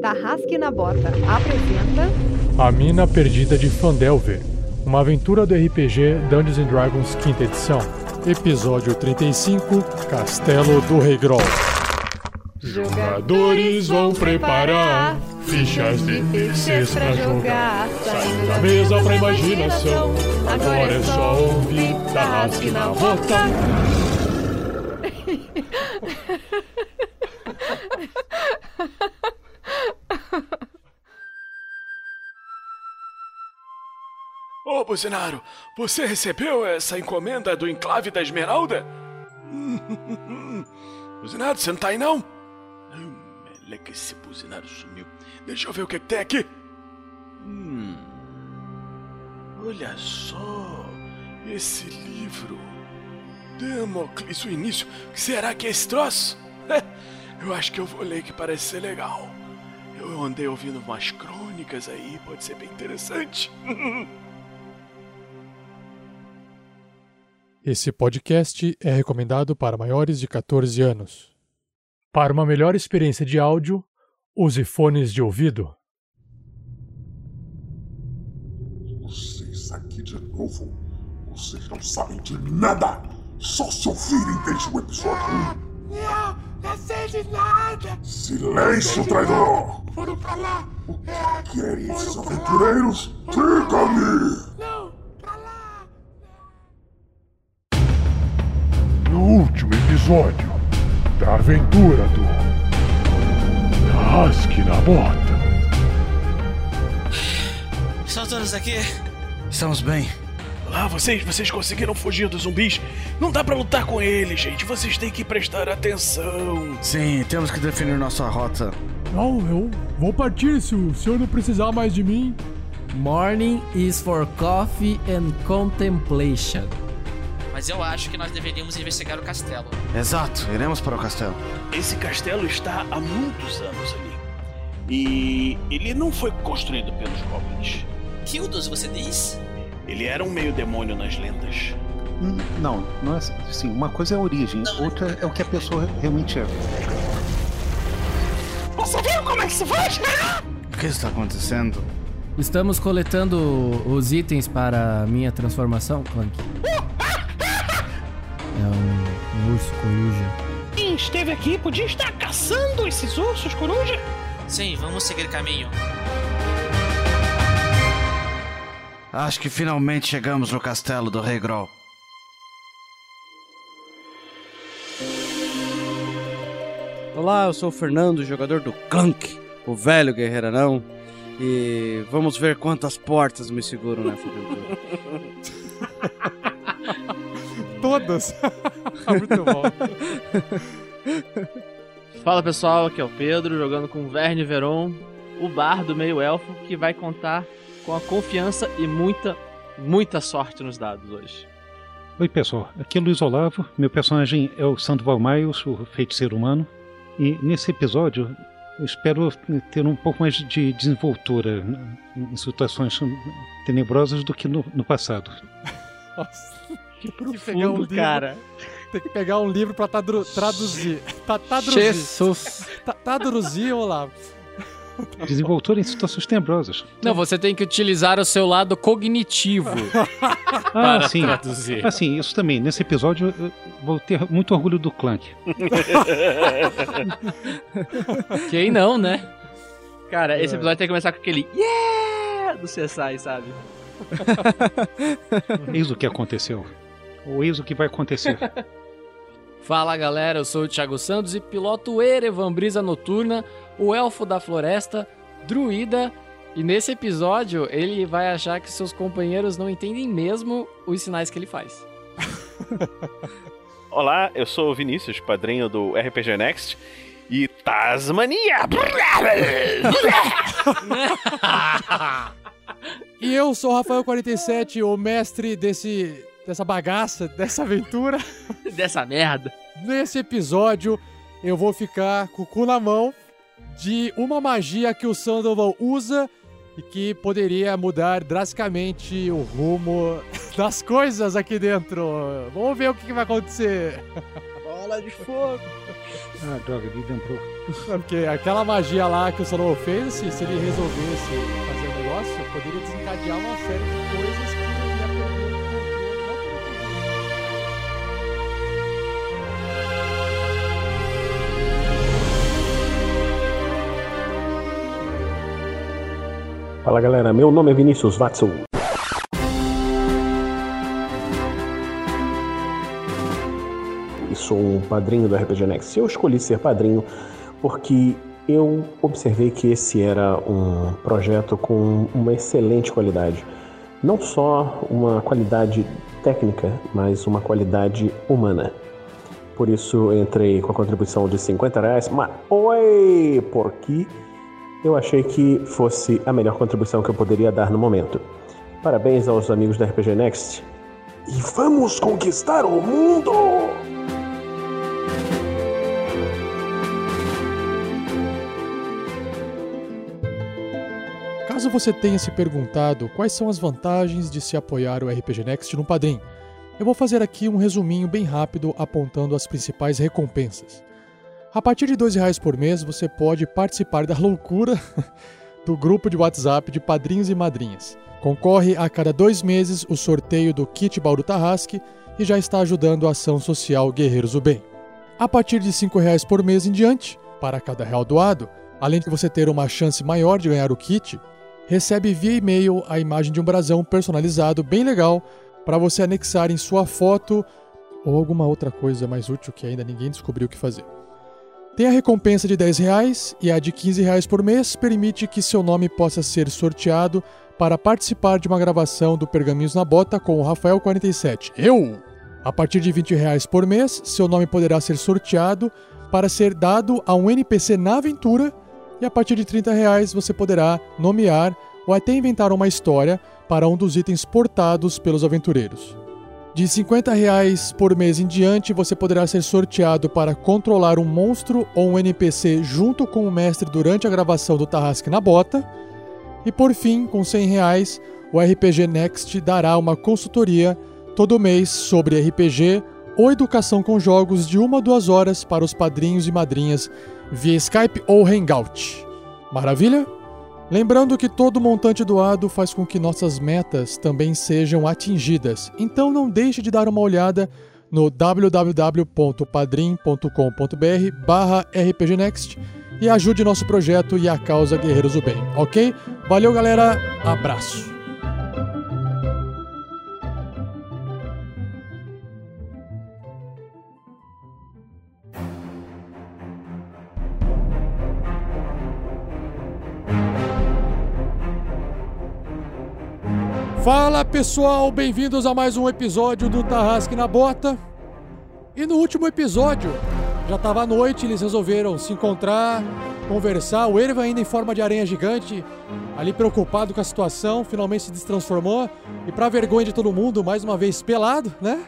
Tarrasque na Bota apresenta A Mina Perdida de Fandelver, uma aventura do RPG Dungeons and Dragons quinta edição. Episódio 35, Castelo do Rei Grol. Jogadores vão preparar fichas de terceiros pra jogar. Saindo da mesa pra imaginação. Agora é só ouvir Tarrasque na Bota. Ô, Buzinaro, você recebeu essa encomenda do enclave da Esmeralda? Buzinaro, você não tá aí não? Hum, é esse Buzinaro sumiu. Deixa eu ver o que, que tem aqui. Hum, olha só, esse livro. Damocles, o início. O que será que é esse troço? Eu acho que eu vou ler que parece ser legal. Eu andei ouvindo umas crônicas aí, pode ser bem interessante. Esse podcast é recomendado para maiores de 14 anos. Para uma melhor experiência de áudio, use fones de ouvido. Vocês aqui de novo. Vocês não sabem de nada. Só se ouvirem desde o episódio 1. Não, não sei de nada. Silêncio, traidor! Foram pra lá. O que querem esses aventureiros? Diga-me! Último episódio da aventura do. Rasque na bota. Estão todos aqui? Estamos bem. Lá, vocês, vocês conseguiram fugir dos zumbis? Não dá pra lutar com eles, gente. Vocês têm que prestar atenção. Sim, temos que definir nossa rota. Não, eu vou partir se o senhor não precisar mais de mim. Morning is for coffee and contemplation. Mas eu acho que nós deveríamos investigar o castelo. Exato, iremos para o castelo. Esse castelo está há muitos anos ali. E ele não foi construído pelos goblins. Kildos, você diz? Ele era um meio demônio nas lendas. Hum, Não, não é assim. Uma coisa é a origem, outra é o que a pessoa realmente é. Você viu como é que se faz? O que está acontecendo? Estamos coletando os itens para minha transformação, Clank. É um, um urso coruja. Quem esteve aqui podia estar caçando esses ursos coruja. Sim, vamos seguir caminho. Acho que finalmente chegamos no castelo do Rei Grol. Olá, eu sou o Fernando, jogador do Clank, o velho guerreiro anão. E vamos ver quantas portas me seguram nessa aventura. Todas. Muito bom. Fala pessoal, aqui é o Pedro, jogando com Verne Veron, o bardo meio-elfo, que vai contar com a confiança e muita, muita sorte nos dados hoje. Oi, pessoal. Aqui é Luiz Olavo. Meu personagem é o Sandoval Miles, o feiticeiro humano. E nesse episódio, eu espero ter um pouco mais de desenvoltura em situações tenebrosas do que no, no passado. Nossa, Que pegar um profundo, livro. cara. tem que pegar um livro pra tadru- traduzir. Ta- traduzir. Jesus! Ta- Traduzir, Olavo. Desenvoltura em situações tenebrosas. Não, você tem que utilizar o seu lado cognitivo Ah, para sim. traduzir. Assim, isso também. Nesse episódio, eu vou ter muito orgulho do Clank. Quem não, né? Cara, esse episódio tem que começar com aquele Yeah! do CSI, sabe? Eis o que aconteceu. Ou eis o que vai acontecer. Fala galera, eu sou o Thiago Santos e piloto o Erevan Brisa Noturna, o elfo da floresta, druida. E nesse episódio ele vai achar que seus companheiros não entendem mesmo os sinais que ele faz. Olá, eu sou o Vinícius, padrinho do RPG Next. E Tasmania! E eu sou o Rafael47, o mestre desse, dessa bagaça, dessa aventura. Dessa merda. Nesse episódio, eu vou ficar com o cu na mão de uma magia que o Sandoval usa e que poderia mudar drasticamente o rumo das coisas aqui dentro. Vamos ver o que vai acontecer. Bola de fogo. Ah, droga, me lembrou. É Porque aquela magia lá que o Solomon fez, assim, se ele resolvesse fazer o negócio, poderia desencadear uma série de Fala galera, meu nome é Vinícius Watson. E sou um padrinho do RPG Next. Eu escolhi ser padrinho porque eu observei que esse era um projeto com uma excelente qualidade. Não só uma qualidade técnica, mas uma qualidade humana. Por isso entrei com a contribuição de 50 reais. Mas, oi! Porque eu achei que fosse a melhor contribuição que eu poderia dar no momento. Parabéns aos amigos da RPG Next. E vamos conquistar o mundo! Caso você tenha se perguntado quais são as vantagens de se apoiar o RPG Next no Padrim, eu vou fazer aqui um resuminho bem rápido apontando as principais recompensas. A partir de 2 reais por mês, você pode participar da loucura do grupo de WhatsApp de padrinhos e madrinhas. Concorre a cada dois meses o sorteio do kit Bauru Tarrasque e já está ajudando a ação social Guerreiros do Bem. A partir de 5 reais por mês em diante, para cada real doado, além de você ter uma chance maior de ganhar o kit, recebe via e-mail a imagem de um brasão personalizado bem legal para você anexar em sua foto ou alguma outra coisa mais útil que ainda ninguém descobriu o que fazer. Tem a recompensa de 10 reais e a de 15 reais por mês permite que seu nome possa ser sorteado para participar de uma gravação do Pergaminhos na Bota com o Rafael47. Eu! A partir de 20 reais por mês, seu nome poderá ser sorteado para ser dado a um NPC na aventura e a partir de 30 reais você poderá nomear ou até inventar uma história para um dos itens portados pelos aventureiros. De 50 reais por mês em diante, você poderá ser sorteado para controlar um monstro ou um NPC junto com o mestre durante a gravação do Tarrasque na Bota. E por fim, com 100 reais, o RPG Next dará uma consultoria todo mês sobre RPG ou educação com jogos de uma a duas horas para os padrinhos e madrinhas via Skype ou Hangout. Maravilha? Lembrando que todo montante doado faz com que nossas metas também sejam atingidas, então não deixe de dar uma olhada no www.padrim.com.br barra rpgnext e ajude nosso projeto e a causa Guerreiros do Bem, ok? Valeu galera, abraço! Fala pessoal, bem-vindos a mais um episódio do Tarrasque na Bota. E no último episódio, já tava à noite, eles resolveram se encontrar, conversar. O Erva ainda em forma de aranha gigante, ali preocupado com a situação, finalmente se destransformou. E pra vergonha de todo mundo, mais uma vez pelado, né?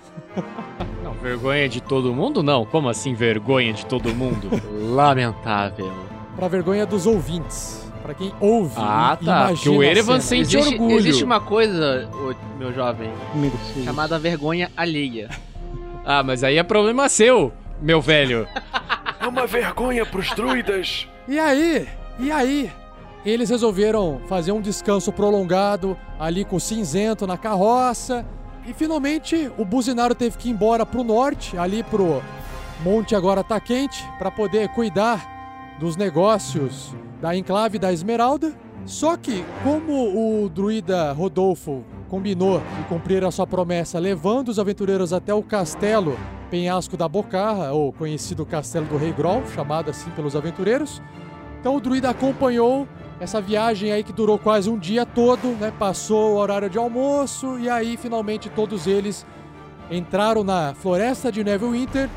Não, vergonha de todo mundo não. Como assim vergonha de todo mundo? Lamentável. Pra vergonha dos ouvintes. Pra quem ouve. Ah, tá, imagina porque o a Erevan sente Existe, orgulho. existe uma coisa, meu jovem, chamada vergonha alheia. Ah, mas aí é problema seu, meu velho. É uma vergonha pros druidas. E aí? E aí? Eles resolveram fazer um descanso prolongado ali com o cinzento na carroça. E finalmente o buzinário teve que ir embora pro norte, ali pro Monte Agora Tá Quente, para poder cuidar dos negócios da enclave da Esmeralda. Só que, como o druida Rodolfo combinou de cumprir a sua promessa, levando os aventureiros até o castelo Penhasco da Bocarra, ou conhecido Castelo do Rei Grol, chamado assim pelos aventureiros, então o druida acompanhou essa viagem aí que durou quase um dia todo, né? Passou o horário de almoço e aí finalmente todos eles entraram na floresta de Neverwinter.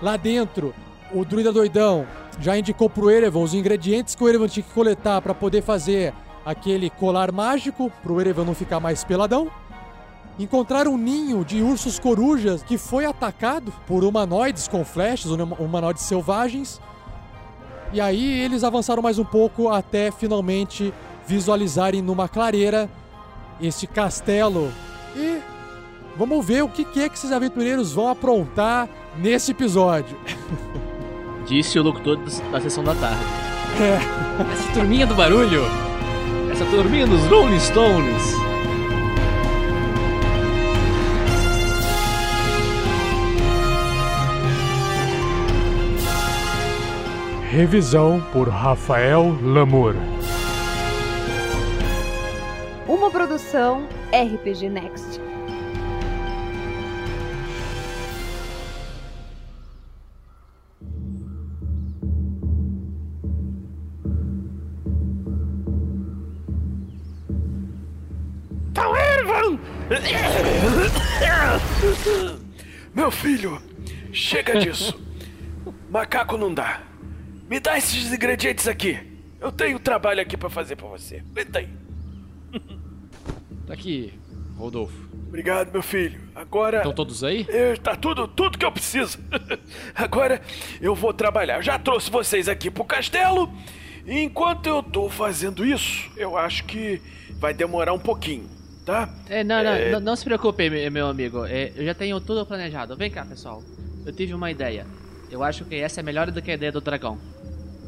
Lá dentro, o druida doidão já indicou pro Erevan os ingredientes que o Erevan tinha que coletar para poder fazer aquele colar mágico pro Erevan não ficar mais peladão. Encontraram um ninho de ursos corujas que foi atacado por humanoides com flechas, huma- humanoides selvagens. E aí eles avançaram mais um pouco até finalmente visualizarem numa clareira este castelo. E vamos ver o que é que esses aventureiros vão aprontar nesse episódio. Disse o locutor da sessão da tarde. É. Essa turminha do barulho. Essa turminha dos Rolling Stones. Revisão por Rafael Lamour. Uma produção RPG Next. Chega disso. Macaco não dá. Me dá esses ingredientes aqui. Eu tenho trabalho aqui pra fazer pra você. Aguenta aí. Tá aqui, Rodolfo. Obrigado, meu filho. Agora. Estão todos aí? É, tá tudo, tudo que eu preciso. Agora eu vou trabalhar. Já trouxe vocês aqui pro castelo. E enquanto eu tô fazendo isso, eu acho que vai demorar um pouquinho, tá? É, não, não, É. não, não se preocupe, me- meu amigo. É, eu já tenho tudo planejado. Vem cá, pessoal. Eu tive uma ideia. Eu acho que essa é melhor do que a ideia do dragão.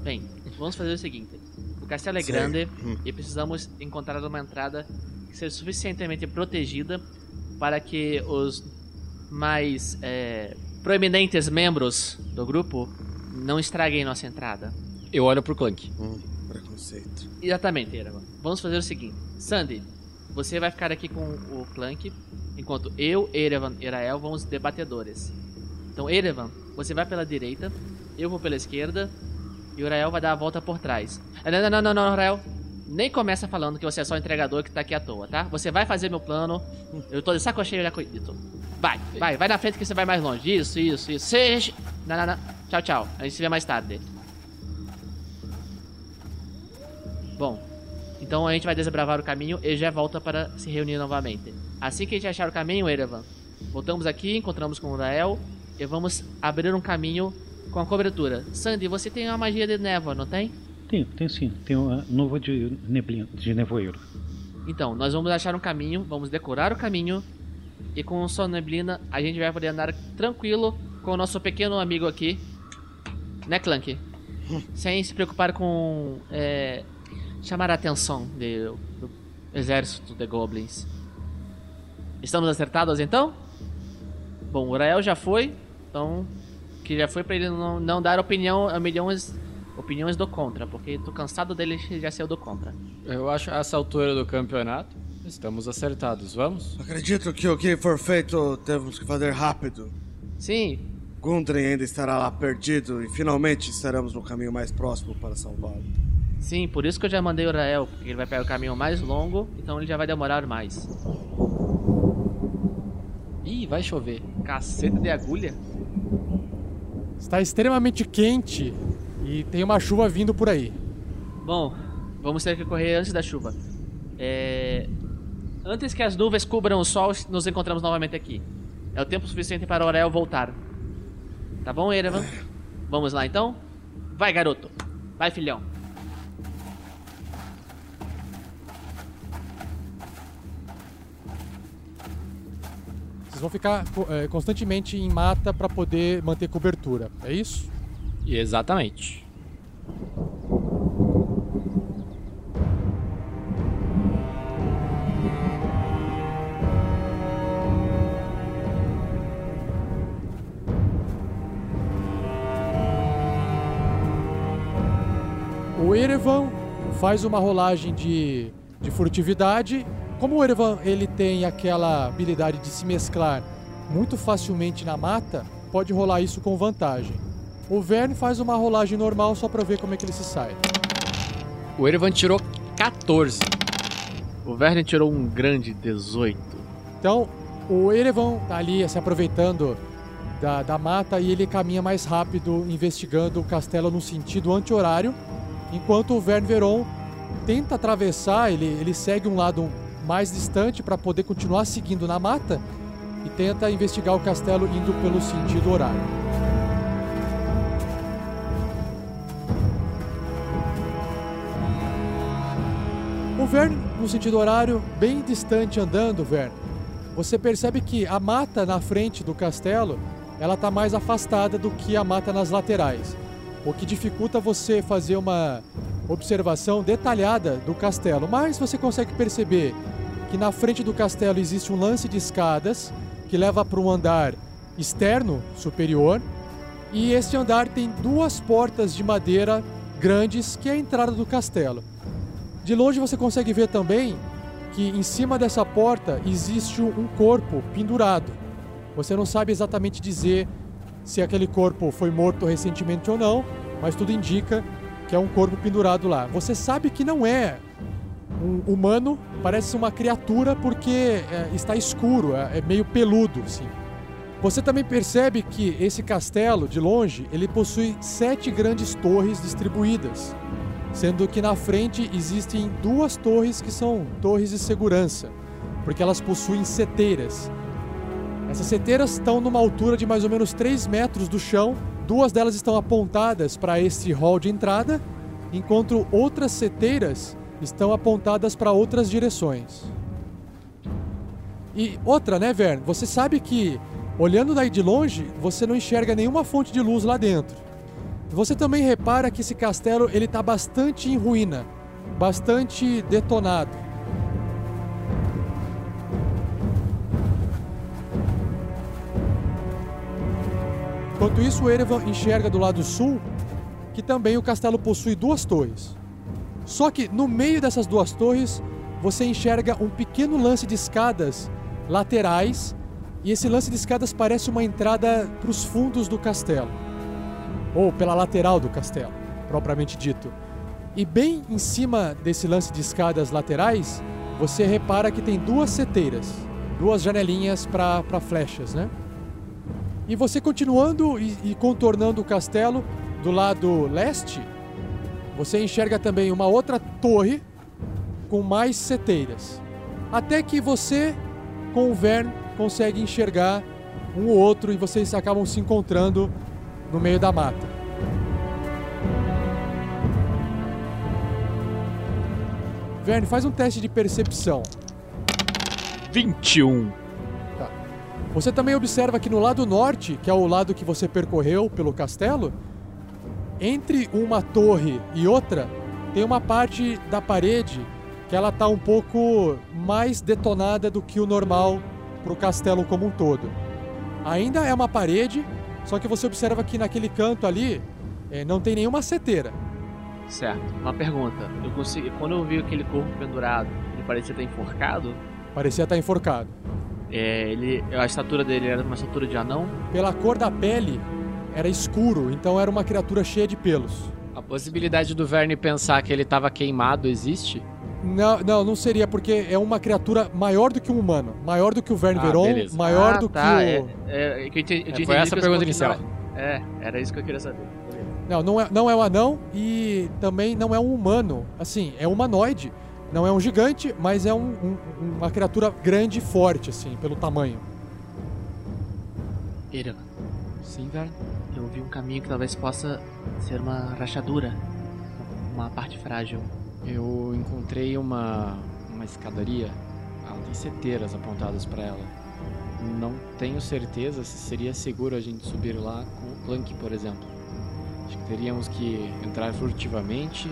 Bem, vamos fazer o seguinte. O castelo é Sim. grande Hum. e precisamos encontrar uma entrada que seja suficientemente protegida para que os mais é, proeminentes membros do grupo não estraguem nossa entrada. Eu olho pro Clank. preconceito. Exatamente, Eragon. Vamos fazer o seguinte. Sandy, você vai ficar aqui com o Clank, enquanto eu, Erevan e Rael vamos debatedores. Então, Erevan, você vai pela direita, eu vou pela esquerda, e o Rael vai dar a volta por trás. Ah, Não, não, não, não, Rael. Nem começa falando que você é só entregador que tá aqui à toa, tá? Você vai fazer meu plano. Eu tô de saco cheio já isso. Vai, vai, vai na frente que você vai mais longe. Isso, isso, isso. Seja... Não, não, não. Tchau, tchau. A gente se vê mais tarde. Bom, então a gente vai desbravar o caminho e já volta para se reunir novamente. Assim que a gente achar o caminho, Erevan, voltamos aqui, encontramos com o Rael e vamos abrir um caminho com a cobertura. Sandy, você tem uma magia de névoa, não tem? Tem, tem sim. Tem uma nuvem de neblina, de nevoeiro. Então, nós vamos achar um caminho, vamos decorar o caminho e com sua neblina a gente vai poder andar tranquilo com o nosso pequeno amigo aqui, né, Clank? Sem se preocupar com é, chamar a atenção de- do exército de goblins. Estamos acertados então? Bom, o Rael já foi, então que já foi pra ele não, não dar opinião, opiniões, opiniões do contra, porque tô cansado dele já ser o do contra. Eu acho a essa altura do campeonato, estamos acertados. Vamos? Acredito que o que for feito temos que fazer rápido. Sim. Gundren ainda estará lá perdido e finalmente estaremos no caminho mais próximo para salvá-lo. Sim, por isso que eu já mandei o Rael, porque ele vai pegar o caminho mais longo, então ele já vai demorar mais. Ih, vai chover. Caceta de agulha? Está extremamente quente e tem uma chuva vindo por aí. Bom, vamos ter que correr antes da chuva. É... Antes que as nuvens cubram o sol, nos encontramos novamente aqui. É o tempo suficiente para Aurel voltar. Tá bom, Erevan? Vamos lá então? Vai, garoto. Vai, filhão. Vocês vão ficar eh, constantemente em mata para poder manter cobertura. É isso? Exatamente. O Erevan faz uma rolagem de, de furtividade. Como o Erevan ele tem aquela habilidade de se mesclar muito facilmente na mata, pode rolar isso com vantagem. O Verne faz uma rolagem normal só para ver como é que ele se sai. O Erevan tirou 14. O Verne tirou um grande 18. Então, o Erevan tá ali se aproveitando da, da mata e ele caminha mais rápido, investigando o castelo no sentido anti-horário, enquanto o Verne Veron tenta atravessar, ele, ele segue um lado mais distante para poder continuar seguindo na mata e tenta investigar o castelo indo pelo sentido horário. O Verne, no sentido horário, bem distante andando, Verne, você percebe que a mata na frente do castelo, ela tá mais afastada do que a mata nas laterais. o que dificulta você fazer uma observação detalhada do castelo. Mas você consegue perceber que na frente do castelo existe um lance de escadas que leva para um andar externo superior. E este andar tem duas portas de madeira grandes que é a entrada do castelo. De longe você consegue ver também que em cima dessa porta existe um corpo pendurado. Você não sabe exatamente dizer se aquele corpo foi morto recentemente ou não, mas tudo indica que é um corpo pendurado lá. Você sabe que não é um humano, parece uma criatura porque é, está escuro, é, é meio peludo, assim. Você também percebe que esse castelo, de longe, ele possui sete grandes torres distribuídas, sendo que na frente existem duas torres que são torres de segurança, porque elas possuem seteiras. Essas seteiras estão numa altura de mais ou menos 3 metros do chão, duas delas estão apontadas para esse hall de entrada, enquanto outras seteiras estão apontadas para outras direções. E outra, né, Vern? Você sabe que Olhando daí de longe, você não enxerga nenhuma fonte de luz lá dentro. Você também repara que esse castelo ele está bastante em ruína, bastante detonado. Enquanto isso, o Erevan enxerga do lado sul que também o castelo possui duas torres. Só que no meio dessas duas torres, você enxerga um pequeno lance de escadas laterais e esse lance de escadas parece uma entrada para os fundos do castelo, ou pela lateral do castelo, propriamente dito. E bem em cima desse lance de escadas laterais, você repara que tem duas seteiras, duas janelinhas para flechas, né? E você continuando e, e contornando o castelo do lado leste, você enxerga também uma outra torre com mais seteiras. Até que você, com o Vern, consegue enxergar um ou outro e vocês acabam se encontrando no meio da mata. Verne, faz um teste de percepção. 21. Tá. Você também observa que no lado norte, que é o lado que você percorreu pelo castelo, entre uma torre e outra, tem uma parte da parede que ela tá um pouco mais detonada do que o normal para o castelo como um todo. Ainda é uma parede, só que você observa que naquele canto ali é, não tem nenhuma seteira. Certo. Uma pergunta. Eu consegui, quando eu vi aquele corpo pendurado, ele parecia estar enforcado? Parecia estar enforcado. É, ele, a estatura dele era uma estatura de anão? Pela cor da pele, era escuro, então era uma criatura cheia de pelos. A possibilidade do Verne pensar que ele estava queimado existe? Não, não, não seria, porque é uma criatura maior do que um humano. Maior do que o Verne ah, Veron, beleza. maior ah, do tá, que o. É, é, é eu entendi, eu é, foi essa a pergunta inicial. É, era isso que eu queria saber. Não, não é, não é um anão e também não é um humano. Assim, é um humanoide. Não é um gigante, mas é um, um, uma criatura grande e forte, assim, pelo tamanho. Ira. Sim, Verne? Eu vi um caminho que talvez possa ser uma rachadura. Uma parte frágil. Eu encontrei uma, uma escadaria. Ela tem seteiras apontadas para ela. Não tenho certeza se seria seguro a gente subir lá com o Clank, por exemplo. Acho que teríamos que entrar furtivamente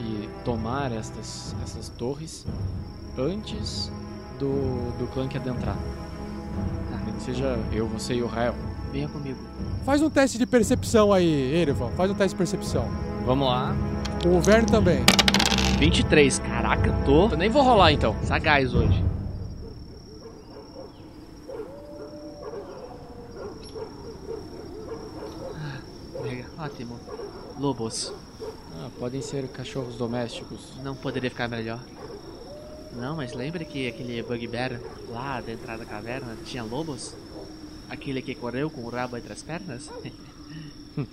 e tomar estas, essas torres antes do, do Clank adentrar. Que seja eu, você e o Rael. Venha comigo. Faz um teste de percepção aí, Erevan. Faz um teste de percepção. Vamos lá. O Verne também. 23. Caraca, tô. Eu nem vou rolar então. Sagaz hoje. Ah, ótimo. Lobos. Ah, podem ser cachorros domésticos. Não poderia ficar melhor. Não, mas lembra que aquele Bugbear lá da entrada da caverna tinha lobos? Aquele que correu com o rabo entre as pernas?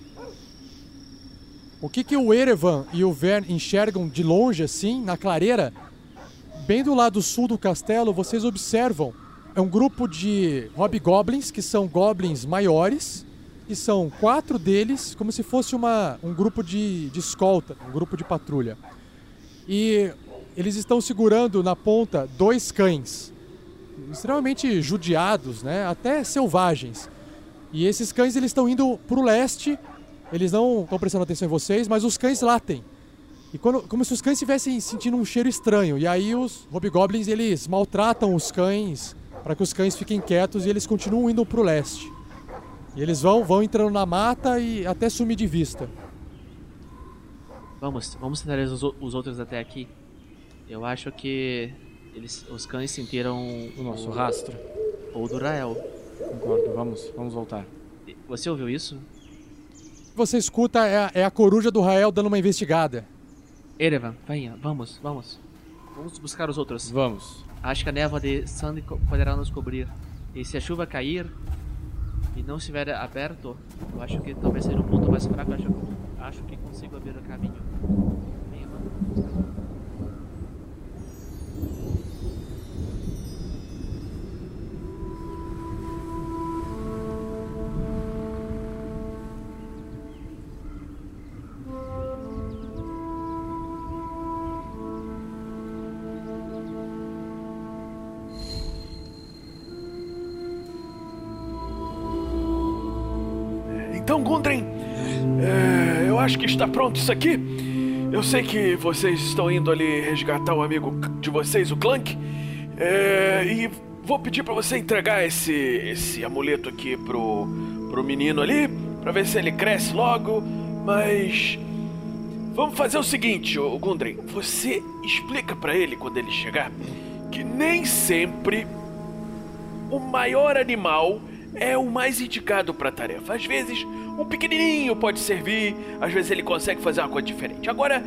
O que, que o Erevan e o Vern enxergam de longe, assim, na clareira? Bem do lado sul do castelo, vocês observam é um grupo de hobgoblins, que são goblins maiores, e são quatro deles, como se fosse uma, um grupo de, de escolta, um grupo de patrulha. E eles estão segurando na ponta dois cães, extremamente judiados, né? até selvagens. E esses cães eles estão indo para o leste eles não estão prestando atenção em vocês, mas os cães latem. E quando, como se os cães estivessem sentindo um cheiro estranho. E aí os hobgoblins, eles maltratam os cães para que os cães fiquem quietos e eles continuam indo pro leste. E eles vão, vão entrando na mata e até sumir de vista. Vamos, vamos tentar os, os outros até aqui. Eu acho que eles, os cães sentiram o nosso rastro. Ou do Rael. Concordo, vamos, vamos voltar. Você ouviu isso? Você escuta é a, é a coruja do Rael dando uma investigada. Erevan, venha, vamos, vamos. Vamos buscar os outros. Vamos. Acho que a névoa de Sandy poderá nos cobrir. E se a chuva cair e não estiver aberto, eu acho que talvez seja um ponto mais fraco. Acho, acho que consigo abrir o caminho. Venha, vamos. Está pronto isso aqui. Eu sei que vocês estão indo ali resgatar o amigo de vocês, o Clank. É, e vou pedir para você entregar esse, esse amuleto aqui pro, pro menino ali, para ver se ele cresce logo. Mas vamos fazer o seguinte, ô Gundren, você explica para ele quando ele chegar que nem sempre o maior animal é o mais indicado para a tarefa. Às vezes, um pequenininho pode servir, às vezes ele consegue fazer uma coisa diferente. Agora,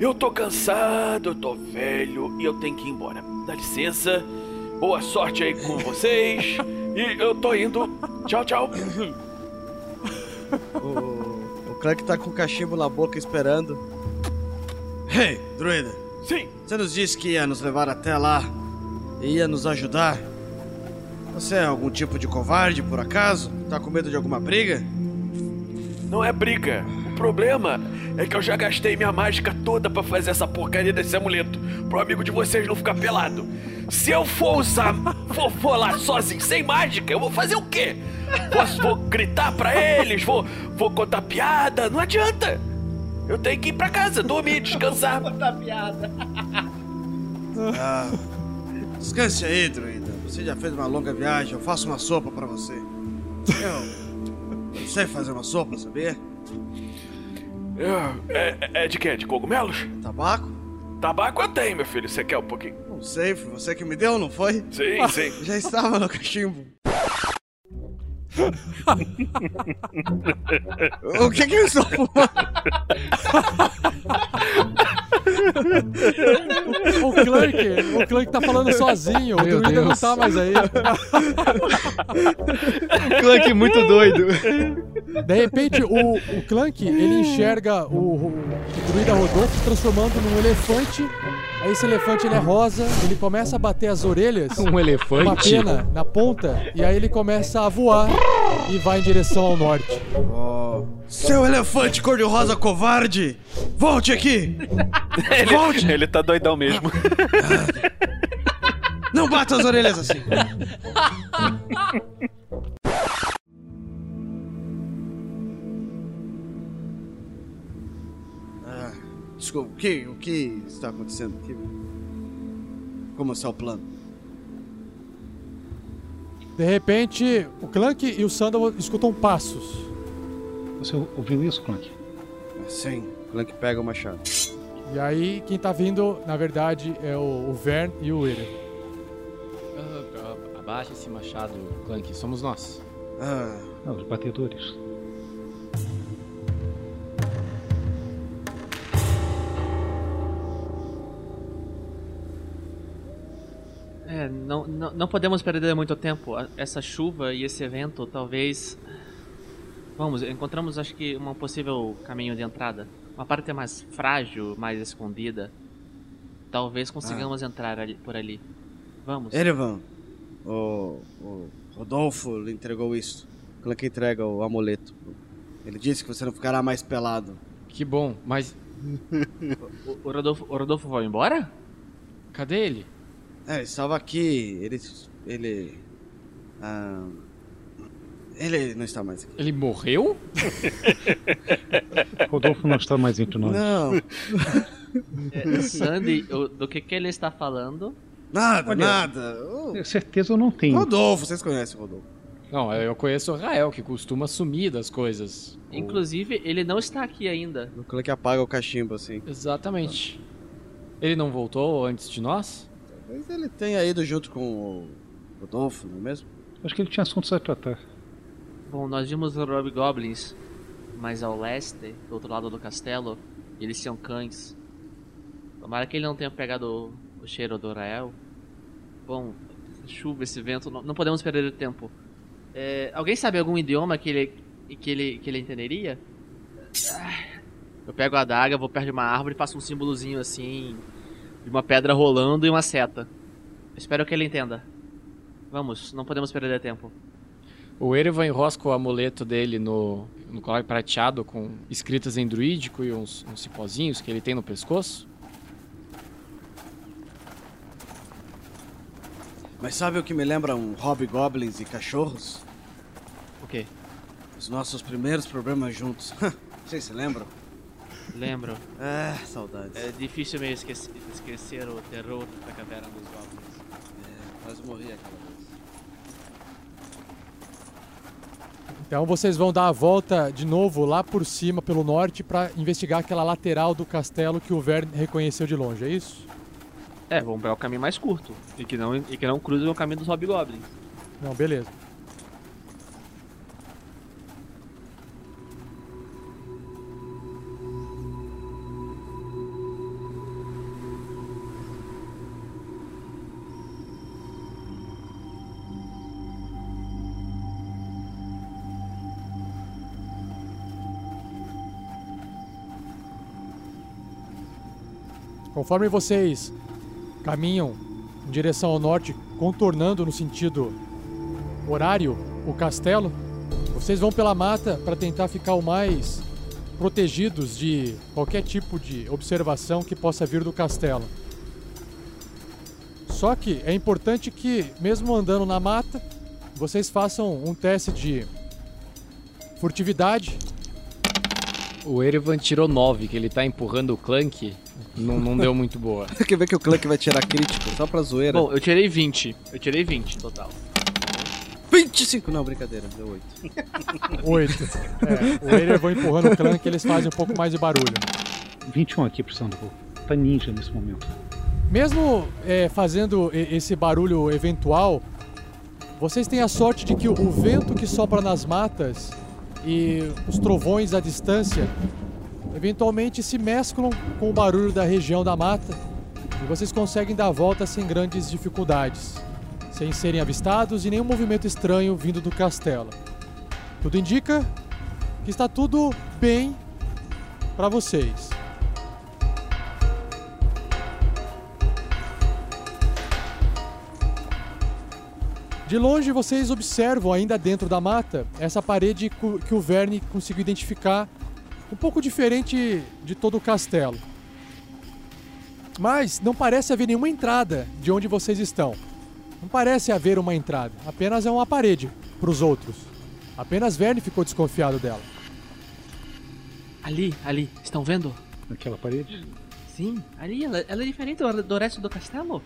eu tô cansado, eu tô velho e eu tenho que ir embora. Dá licença, boa sorte aí com vocês e eu tô indo. Tchau, tchau. O, o Clank tá com o cachimbo na boca esperando. Hey, druida. Sim. Você nos disse que ia nos levar até lá e ia nos ajudar. Você é algum tipo de covarde, por acaso? Tá com medo de alguma briga? Não é briga. O problema é que eu já gastei minha mágica toda para fazer essa porcaria desse amuleto. Pro amigo de vocês não ficar pelado. Se eu for usar, for, for lá sozinho, sem mágica, eu vou fazer o quê? Vou, vou gritar pra eles, vou, vou contar piada, não adianta. Eu tenho que ir pra casa, dormir, descansar. contar piada. Ah, descanse aí, druida. Você já fez uma longa viagem, eu faço uma sopa pra você. Eu, sei fazer uma sopa, sabia? É, é de quê? De cogumelos? Tabaco? Tabaco eu tenho, meu filho. Você quer um pouquinho? Não sei, foi você que me deu, não foi? Sim, sim. Já estava no cachimbo. O que que eu estou fumando? O Clank, o Clank tá falando sozinho, o Meu druida não tá mais aí. Clank muito doido. De repente, o, o Clank, ele enxerga o, o, o druida Rodolfo se transformando num elefante. Aí esse elefante, ele é rosa, ele começa a bater as orelhas. Um elefante? Uma pena na ponta. E aí ele começa a voar e vai em direção ao norte. Oh, seu elefante cor-de-rosa covarde! Volte aqui! Volte! Ele, ele tá doidão mesmo. Não bata as orelhas assim! desculpa, o que, o que está acontecendo aqui? Como está o plano? De repente, o Clank e o Sandal escutam passos. Você ouviu isso, Clank? Sim, o Clank pega o machado. E aí, quem tá vindo, na verdade, é o, o Vern e o Eren. Ah, ah, abaixa esse machado, Clank. Somos nós. Ah, Ah, os batedores. É, não, não, não podemos perder muito tempo. Essa chuva e esse evento talvez. Vamos, encontramos acho que um possível caminho de entrada. Uma parte mais frágil, mais escondida. Talvez consigamos entrar ali, por ali. Vamos. Erevan, o, o Rodolfo lhe entregou isso. O Clank entrega o amuleto. Ele disse que você não ficará mais pelado. Que bom, mas O, o Rodolfo, o Rodolfo vai embora? cadê ele? É, ele estava aqui. Ele. Ele. ah, Ele não está mais aqui. Ele morreu? Rodolfo não está mais entre nós. Não. É, Sandy, o- do que, que ele está falando? Nada, Olha, nada. Oh, Certeza eu não tenho. Rodolfo, vocês conhecem o Rodolfo. Não, eu conheço o Rael, que costuma sumir das coisas. Inclusive, ele não está aqui ainda. O clã que apaga o cachimbo, assim. Exatamente. Ele não voltou antes de nós? Talvez ele tenha ido junto com o Rodolfo, não é mesmo? Acho que ele tinha assuntos a tratar. Bom, nós vimos os Rob Goblins, mas ao leste, do outro lado do castelo, eles são cães. Tomara que ele não tenha pegado o, o cheiro do Rael. Bom, chuva, esse vento, não, não podemos perder tempo. É, alguém sabe algum idioma que ele, que ele, que ele entenderia? Ah, Eu pego a adaga, vou perto de uma árvore e faço um símbolozinho assim, de uma pedra rolando e uma seta. Espero que ele entenda. Vamos, não podemos perder tempo. O Erevan enrosca o amuleto dele no, no colar prateado com escritas em druídico e uns, uns cipózinhos que ele tem no pescoço. Mas sabe o que me lembra um hobgoblins e cachorros? O quê? Os nossos primeiros problemas juntos. Vocês se lembram? Lembro. Ah, saudades. É difícil meio esquecer, esquecer o terror da caverna dos goblins. É, quase morri aquela vez. Então vocês vão dar a volta de novo lá por cima, pelo norte, pra investigar aquela lateral do castelo que o Verne reconheceu de longe, é isso? É, vamos pegar o caminho mais curto. E que não, e que não cruze o caminho dos hobgoblins. Não, beleza. Conforme vocês caminham em direção ao norte, contornando no sentido horário o castelo, vocês vão pela mata para tentar ficar o mais protegidos de qualquer tipo de observação que possa vir do castelo. Só que é importante que, mesmo andando na mata, vocês façam um teste de furtividade. O Erevan tirou 9, que ele tá empurrando o Clank. Não, não deu muito boa. Quer ver que o Clank vai tirar crítico só pra zoeira? Bom, eu tirei 20. Eu tirei 20 total. 25! Não, brincadeira, deu 8. 8. É, o Erevan empurrando o que eles fazem um pouco mais de barulho. 21 aqui pro Sandoval. Tá ninja nesse momento. Mesmo é, fazendo esse barulho eventual, vocês têm a sorte de que o vento que sopra nas matas e os trovões à distância eventualmente se mesclam com o barulho da região da mata e vocês conseguem dar a volta sem grandes dificuldades, sem serem avistados e nenhum movimento estranho vindo do castelo. Tudo indica que está tudo bem para vocês. De longe vocês observam, ainda dentro da mata, essa parede que o Verne conseguiu identificar um pouco diferente de todo o castelo. Mas não parece haver nenhuma entrada de onde vocês estão. Não parece haver uma entrada, apenas é uma parede para os outros. Apenas Verne ficou desconfiado dela. Ali, ali, estão vendo? Naquela parede? Sim, ali, ela, ela é diferente do, do resto do castelo.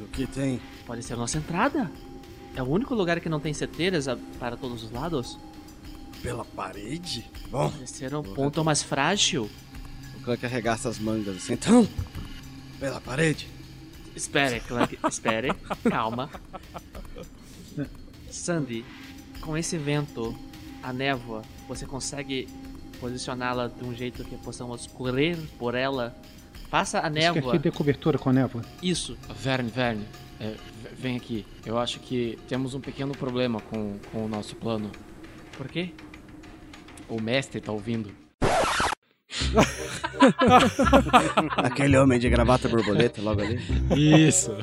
O que tem? Pode ser nossa entrada. É o único lugar que não tem seteiras a- para todos os lados. Pela parede? Bom, Pode ser um ponto mais frágil. o Clank arregaça as mangas assim. Então, pela parede? Espere, Clank, espere. Calma. Sandy, com esse vento, a névoa, você consegue posicioná-la de um jeito que possamos correr por ela? Faça a névoa. aqui dê cobertura com a névoa. Isso. Verne, Verne, é, vem aqui. Eu acho que temos um pequeno problema com, com o nosso plano. Por quê? O mestre tá ouvindo. Aquele homem de gravata borboleta logo ali. Isso.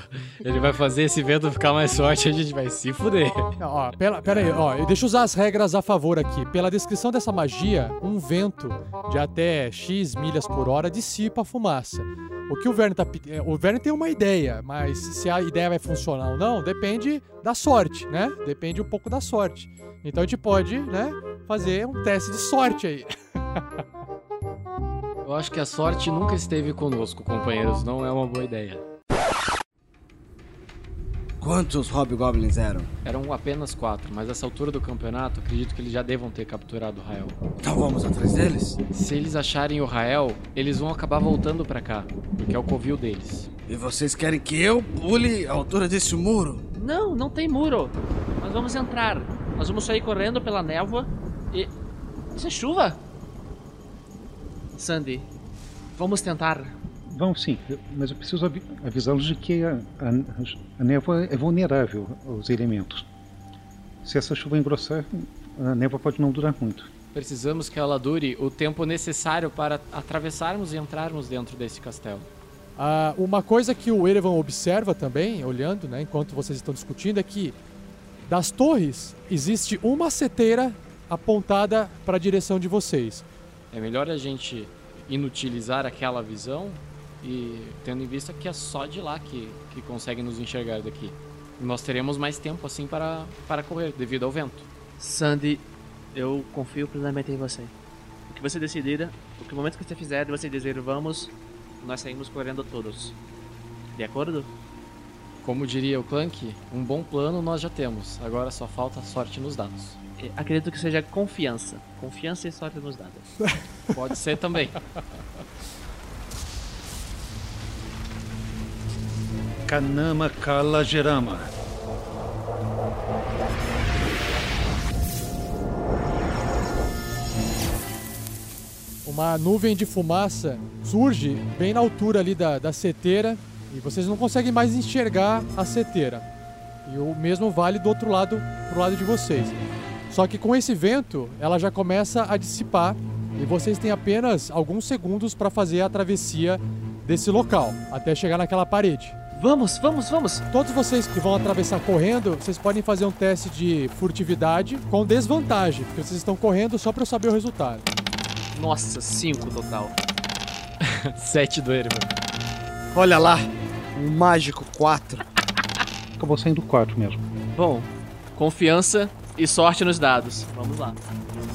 Ele vai fazer esse vento ficar mais forte e a gente vai se fuder. Não, ó, pera, pera aí, ó, deixa eu usar as regras a favor aqui. Pela descrição dessa magia, um vento de até X milhas por hora dissipa a fumaça. O que o Verne tá é, O Verne tem uma ideia, mas se a ideia vai funcionar ou não, depende da sorte, né? Depende um pouco da sorte. Então a gente pode, né, fazer um teste de sorte aí. Eu acho que a sorte nunca esteve conosco, companheiros. Não é uma boa ideia. Quantos Hobgoblins eram? Eram apenas quatro, mas nessa altura do campeonato, acredito que eles já devam ter capturado o Rael. Então vamos atrás deles? Se eles acharem o Rael, eles vão acabar voltando pra cá, porque é o covil deles. E vocês querem que eu pule a altura desse muro? Não, não tem muro. Nós vamos entrar. Nós vamos sair correndo pela névoa e. Isso é chuva? Sandy, vamos tentar. Vamos sim, mas eu preciso avi- avisá-los de que a, a, a névoa é vulnerável aos elementos. Se essa chuva engrossar, a névoa pode não durar muito. Precisamos que ela dure o tempo necessário para atravessarmos e entrarmos dentro desse castelo. Ah, uma coisa que o Erevan observa também, olhando, né, enquanto vocês estão discutindo, é que das torres existe uma seteira apontada para a direção de vocês. É melhor a gente inutilizar aquela visão e tendo em vista que é só de lá que, que conseguem nos enxergar daqui. Nós teremos mais tempo assim para, para correr devido ao vento. Sandy, eu confio plenamente em você. O que você decidir, o que momento que você fizer você dizer vamos, nós saímos correndo todos. De acordo? Como diria o Clank, um bom plano nós já temos. Agora só falta sorte nos dados. Acredito que seja confiança. Confiança e sorte nos dados. Pode ser também. Kanama Kalajerama. Uma nuvem de fumaça surge bem na altura ali da, da seteira e vocês não conseguem mais enxergar a seteira. E o mesmo vale do outro lado, pro lado de vocês. Só que com esse vento, ela já começa a dissipar e vocês têm apenas alguns segundos para fazer a travessia desse local até chegar naquela parede. Vamos, vamos, vamos! Todos vocês que vão atravessar correndo, vocês podem fazer um teste de furtividade com desvantagem, porque vocês estão correndo só para eu saber o resultado. Nossa, cinco total. Sete do Erevan. Olha lá, um mágico 4. Acabou saindo 4 mesmo. Bom, confiança e sorte nos dados. Vamos lá.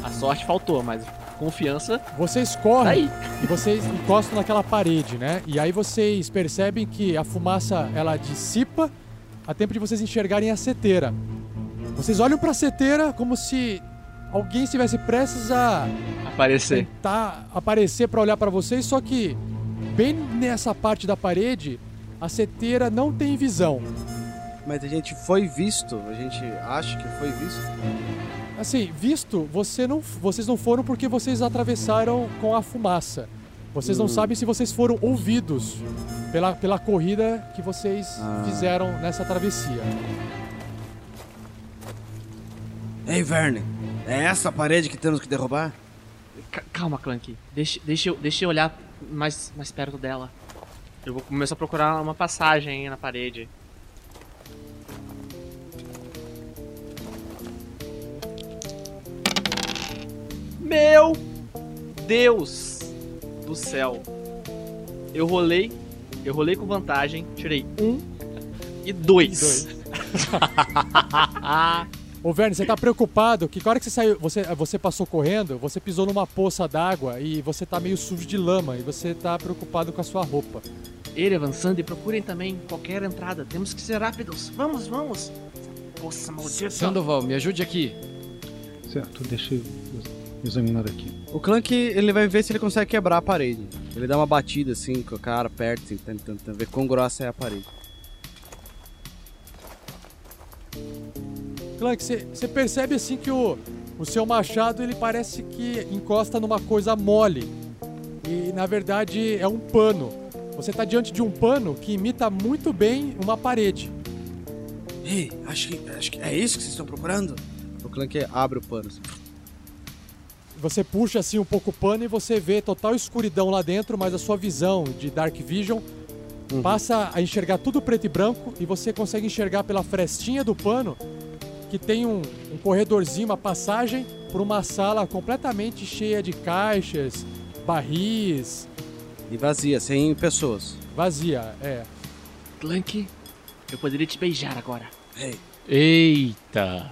A sorte faltou, mas confiança. Vocês correm Aí. e vocês encostam naquela parede, né? E aí vocês percebem que a fumaça ela dissipa a tempo de vocês enxergarem a seteira. Vocês olham para a seteira como se alguém estivesse prestes a Aparecer. tentar aparecer para olhar para vocês, só que bem nessa parte da parede a seteira não tem visão. Mas a gente foi visto, a gente acha que foi visto. Assim, visto, você não, vocês não foram porque vocês atravessaram com a fumaça. Vocês não Hum. sabem se vocês foram ouvidos pela, pela corrida que vocês Ah. fizeram nessa travessia. Ei, Verne, é essa a parede que temos que derrubar? C- calma, Clank. Deixa, deixa, eu, deixa eu olhar mais, mais perto dela. Eu vou começar a procurar uma passagem aí na parede. Meu Deus do céu. Eu rolei, eu rolei com vantagem, tirei um e dois. Ô, Verne, você tá preocupado que na hora que você saiu, você, você passou correndo, você pisou numa poça d'água e você tá meio sujo de lama e você tá preocupado com a sua roupa. Erevan, Sandy, procurem também qualquer entrada. Temos que ser rápidos. Vamos, vamos. Poça maldita. Sandoval, me ajude aqui. Certo, deixa eu examinar aqui. O Clank, ele vai ver se ele consegue quebrar a parede. Ele dá uma batida assim com o cara perto, assim, tentando, tentando ver quão grossa é a parede. Clank, você, percebe assim que o, o seu machado ele parece que encosta numa coisa mole. E na verdade é um pano. Você tá diante de um pano que imita muito bem uma parede. Ei, acho que, acho que é isso que vocês estão procurando? O Clank abre o pano. Assim. Você puxa assim um pouco o pano e você vê total escuridão lá dentro, mas a sua visão de Dark Vision passa a enxergar tudo preto e branco e você consegue enxergar pela frestinha do pano que tem um, um corredorzinho, uma passagem por uma sala completamente cheia de caixas, barris. E vazia, sem pessoas. Vazia, é. Clank, eu poderia te beijar agora. Ei, Eita!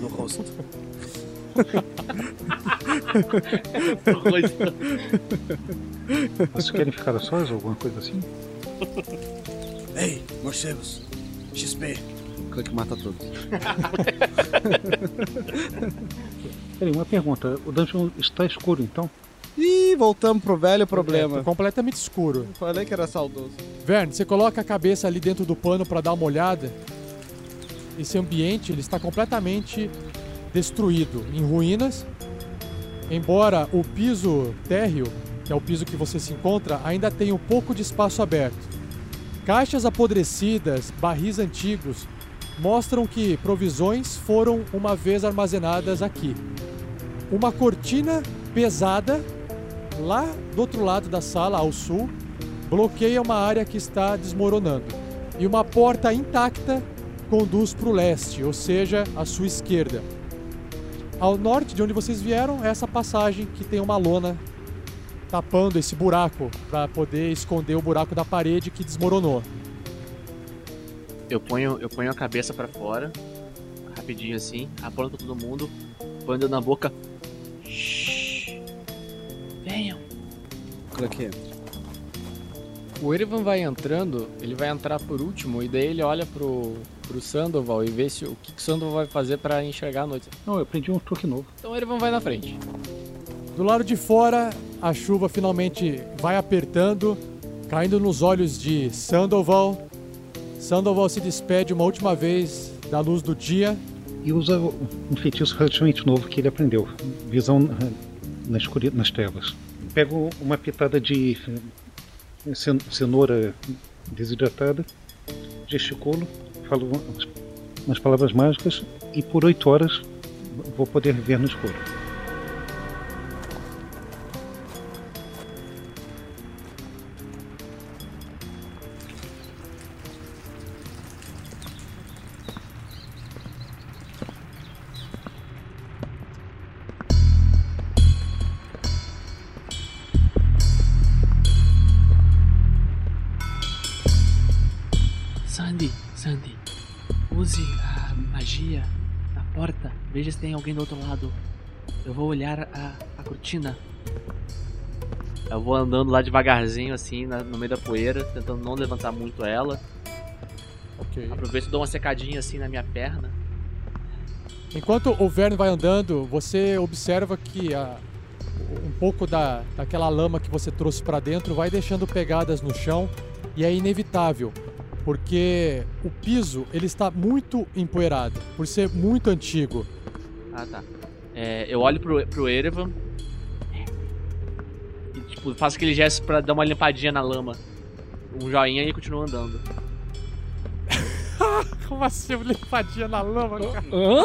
no rosto. Vocês querem ficar a sós ou alguma coisa assim? Ei, morcegos. XP. O Clank mata todos. Peraí, uma pergunta. O dungeon está escuro então? Ih, voltamos pro velho problema. É, completamente escuro. Falei que era saudoso. Verne, você coloca a cabeça ali dentro do pano para dar uma olhada. Esse ambiente ele está completamente destruído, em ruínas. Embora o piso térreo, que é o piso que você se encontra, ainda tenha um pouco de espaço aberto. Caixas apodrecidas, barris antigos, mostram que provisões foram uma vez armazenadas aqui. Uma cortina pesada lá do outro lado da sala, ao sul, bloqueia uma área que está desmoronando. E uma porta intacta conduz para o leste, ou seja, à sua esquerda. Ao norte de onde vocês vieram, é essa passagem que tem uma lona tapando esse buraco para poder esconder o buraco da parede que desmoronou. Eu ponho, eu ponho a cabeça pra fora, rapidinho assim, aponto todo mundo, põe o dedo na boca. Shhh. Venham. Clank entra. O Erevan vai entrando, ele vai entrar por último, e daí ele olha pro, pro Sandoval e vê se, o que, que o Sandoval vai fazer pra enxergar a noite. Não, eu aprendi um truque novo. Então Erevan vai na frente. Do lado de fora, a chuva finalmente vai apertando, caindo nos olhos de Sandoval. Sandoval se despede uma última vez da luz do dia. E usa um feitiço relativamente novo que ele aprendeu. Visão eh, na escuridão, nas trevas. Pego uma pitada de eh, cen- cenoura desidratada, gesticulo, falo umas, palavras mágicas e por oito horas vou poder ver no escuro. Tem alguém do outro lado. Eu vou olhar a, a cortina. Eu vou andando lá devagarzinho, assim, na- no meio da poeira, tentando não levantar muito ela. Ok. Aproveito e dou uma secadinha assim na minha perna. Enquanto o Verne vai andando, você observa que a- um pouco da, daquela lama que você trouxe para dentro vai deixando pegadas no chão e é inevitável, porque o piso ele está muito empoeirado, por ser muito antigo. Ah, tá. É, eu olho pro, pro Erevan. E, tipo, faço aquele gesto pra dar uma limpadinha na lama. Um joinha e continuo andando. Como assim, uma limpadinha na lama, cara? Hã?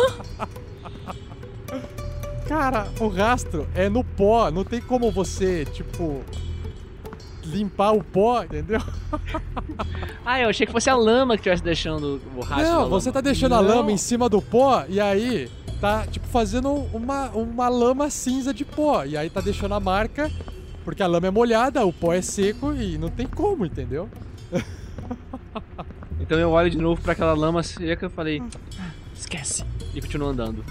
Cara, o rastro é no pó, não tem como você, tipo, limpar o pó, entendeu? Ah, eu achei que fosse a lama que estivesse deixando o rastro. Não, você tá deixando a lama em cima do pó e aí tá, tipo, fazendo uma, uma lama cinza de pó. E aí tá deixando a marca, porque a lama é molhada, o pó é seco e não tem como, entendeu? Então eu olho de novo pra aquela lama seca e falei, esquece. E continuo andando.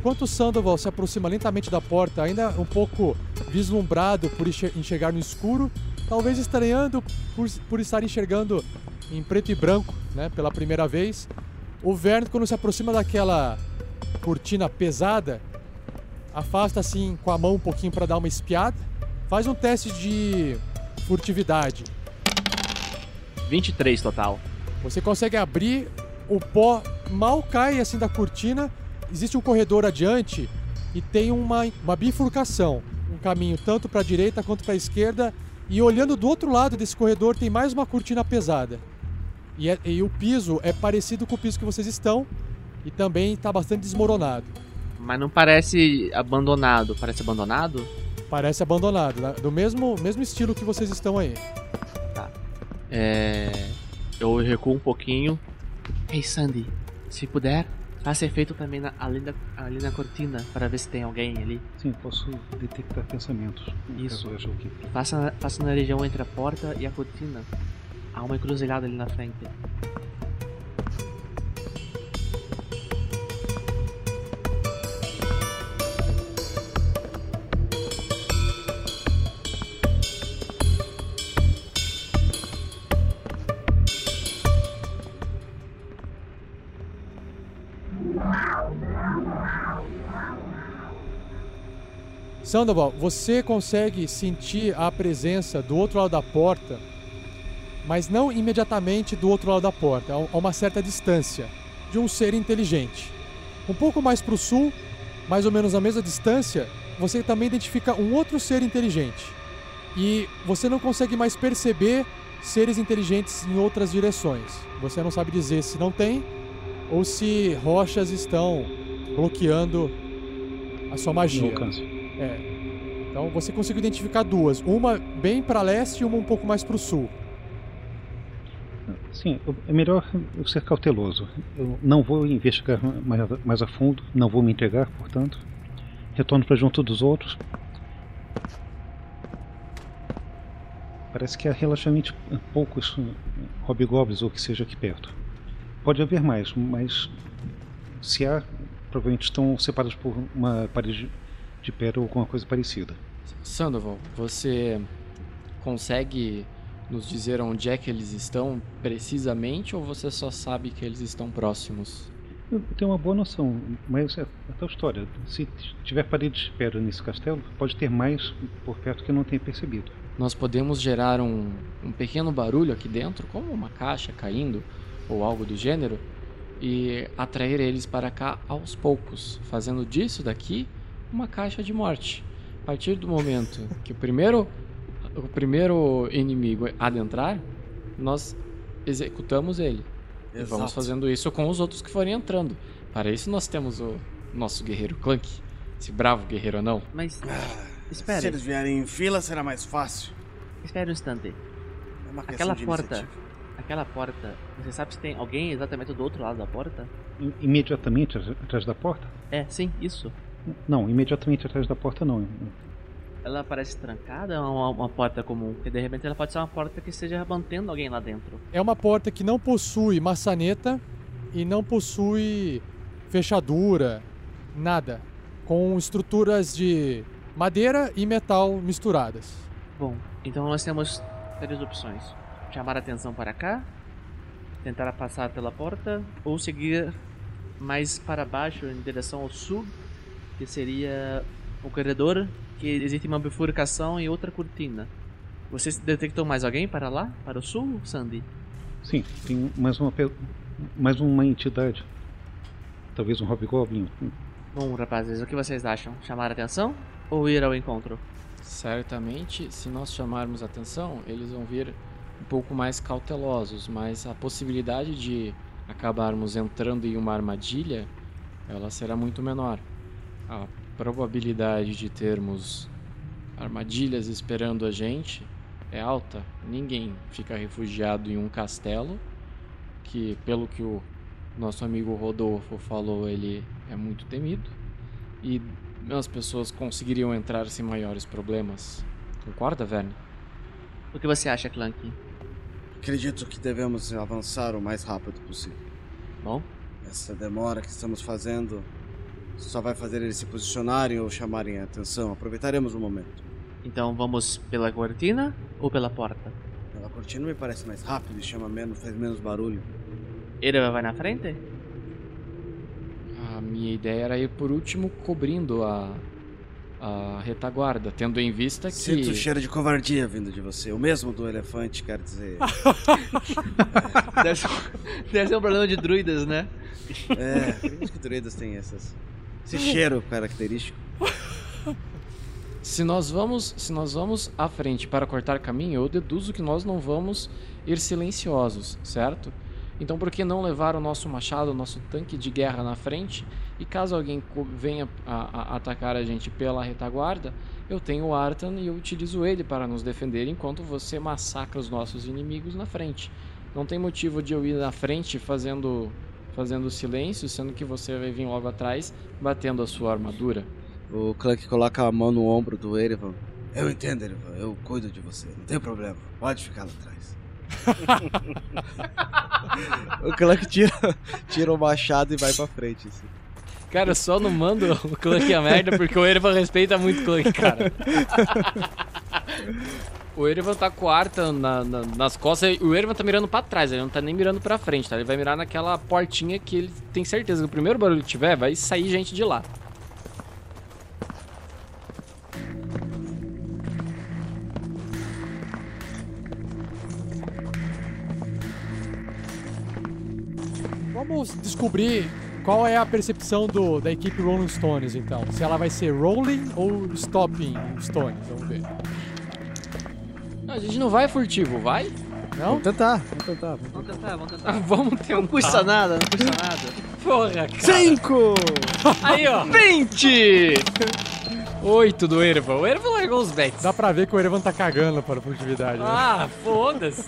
Enquanto o Sandoval se aproxima lentamente da porta, ainda um pouco vislumbrado por enxer- enxergar no escuro, talvez estranhando por, por estar enxergando em preto e branco, né, pela primeira vez, o Verne, quando se aproxima daquela cortina pesada, afasta assim com a mão um pouquinho para dar uma espiada, faz um teste de furtividade. 23 total. Você consegue abrir, o pó mal cai assim da cortina. Existe um corredor adiante e tem uma, uma bifurcação, um caminho tanto para a direita quanto para a esquerda. E olhando do outro lado desse corredor tem mais uma cortina pesada. E, é- e o piso é parecido com o piso que vocês estão e também está bastante desmoronado. Mas não parece abandonado. Parece abandonado? Parece abandonado, né? do mesmo, mesmo estilo que vocês estão aí. Tá. É. Eu recuo um pouquinho. Ei, Sandy, se puder, faça efeito também na, ali, na, ali na cortina para ver se tem alguém ali. Sim, posso detectar pensamentos. Isso. Faça, faça na região entre a porta e a cortina. Há uma encruzilhada ali na frente. Sandoval, você consegue sentir a presença do outro lado da porta, mas não imediatamente do outro lado da porta, a uma certa distância, de um ser inteligente. Um pouco mais para o sul, mais ou menos a mesma distância, você também identifica um outro ser inteligente. E você não consegue mais perceber seres inteligentes em outras direções. Você não sabe dizer se não tem ou se rochas estão bloqueando a sua magia. É. Então você conseguiu identificar duas, uma bem para leste e uma um pouco mais para o sul. Sim, é melhor eu ser cauteloso. Eu não vou investigar mais, mais a fundo, não vou me entregar, portanto. Retorno para junto dos outros. Parece que há relativamente poucos hobgoblins ou que seja aqui perto. Pode haver mais, mas se há, provavelmente estão separados por uma parede de pedra ou alguma coisa parecida. Sandoval, você consegue nos dizer onde é que eles estão precisamente ou você só sabe que eles estão próximos? Eu tenho uma boa noção, mas é, é tal história. Se tiver paredes de pedra nesse castelo, pode ter mais por perto que eu não tenha percebido. Nós podemos gerar um, um pequeno barulho aqui dentro, como uma caixa caindo ou algo do gênero, e atrair eles para cá aos poucos, fazendo disso daqui uma caixa de morte. A partir do momento que o primeiro, o primeiro inimigo adentrar, nós executamos ele. E vamos Exato. fazendo isso com os outros que forem entrando. Para isso nós temos o nosso guerreiro Clank, esse bravo guerreiro anão. Mas. Se Espere. eles vierem em fila, será mais fácil. Espere um instante. É uma questão Aquela de porta. iniciativa. Aquela porta. Você sabe se tem alguém exatamente do outro lado da porta? I- Imediatamente at- atrás da porta? É, sim, isso. Não, imediatamente atrás da porta não. Ela parece trancada ou é uma, uma porta comum? Porque de repente ela pode ser uma porta que esteja mantendo alguém lá dentro. É uma porta que não possui maçaneta e não possui fechadura, nada. Com estruturas de madeira e metal misturadas. Bom, então nós temos três opções: chamar a atenção para cá, tentar passar pela porta, ou seguir mais para baixo em direção ao sul, que seria o corredor, que existe uma bifurcação e outra cortina. Vocês detectou mais alguém para lá, para o sul, Sandy? Sim, tem mais uma, mais uma entidade. Talvez um hobgoblin. Bom, rapazes, o que vocês acham? Chamar a atenção ou ir ao encontro? Certamente, se nós chamarmos atenção, eles vão vir um pouco mais cautelosos, mas a possibilidade de acabarmos entrando em uma armadilha, ela será muito menor. A probabilidade de termos armadilhas esperando a gente é alta. Ninguém fica refugiado em um castelo, que pelo que o nosso amigo Rodolfo falou, ele é muito temido. E as pessoas conseguiriam entrar sem maiores problemas. Concorda, Verne? O que você acha, Clank? Acredito que devemos avançar o mais rápido possível. Bom? Essa demora que estamos fazendo só vai fazer eles se posicionarem ou chamarem a atenção. Aproveitaremos o momento. Então vamos pela cortina ou pela porta? Pela cortina me parece mais rápido e chama menos, faz menos barulho. Ele vai na frente? A minha ideia era ir por último cobrindo a, a retaguarda, tendo em vista que. Sinto o cheiro de covardia vindo de você. O mesmo do elefante, quer dizer. deve, ser, deve ser um problema de druidas, né? É, acredito que druidas têm essas. Esse cheiro característico. Se nós vamos, se nós vamos à frente para cortar caminho, eu deduzo que nós não vamos ir silenciosos, certo? Então por que não levar o nosso machado, o nosso tanque de guerra na frente E caso alguém venha a, a- atacar a gente pela retaguarda, eu tenho o Artan e eu utilizo ele para nos defender enquanto você massacra os nossos inimigos na frente. Não tem motivo de eu ir na frente fazendo fazendo silêncio, sendo que você vai vir logo atrás batendo a sua armadura. O Clank coloca a mão no ombro do Erevan. Eu entendo, Erevan. Eu cuido de você. Não tem problema. Pode ficar lá atrás. o Clank tira, tira o machado e vai pra frente. Assim. Cara, só não mando o Clank a merda porque o Erevan respeita muito o Clank, cara. O Erevan tá com o Artan na- na- nas costas o Erevan tá mirando pra trás, ele não tá nem mirando pra frente, tá? Ele vai mirar naquela portinha que ele tem certeza que o primeiro barulho que tiver vai sair gente de lá. Vamos descobrir qual é a percepção do, da equipe Rolling Stones, então. Se ela vai ser Rolling ou Stopping Stones, vamos ver. Não, a gente não vai furtivo, vai? Não? Vamos tentar, vamos tentar. Vamos tentar, vamos tentar. Vamos tentar. Não custa nada, não custa nada. Porra, cara. Cinco! Aí, ó. 20! 8 do Erevan. O Erevan largou os bets. Dá pra ver que o Erevan tá cagando para a furtividade. né? Ah, foda-se.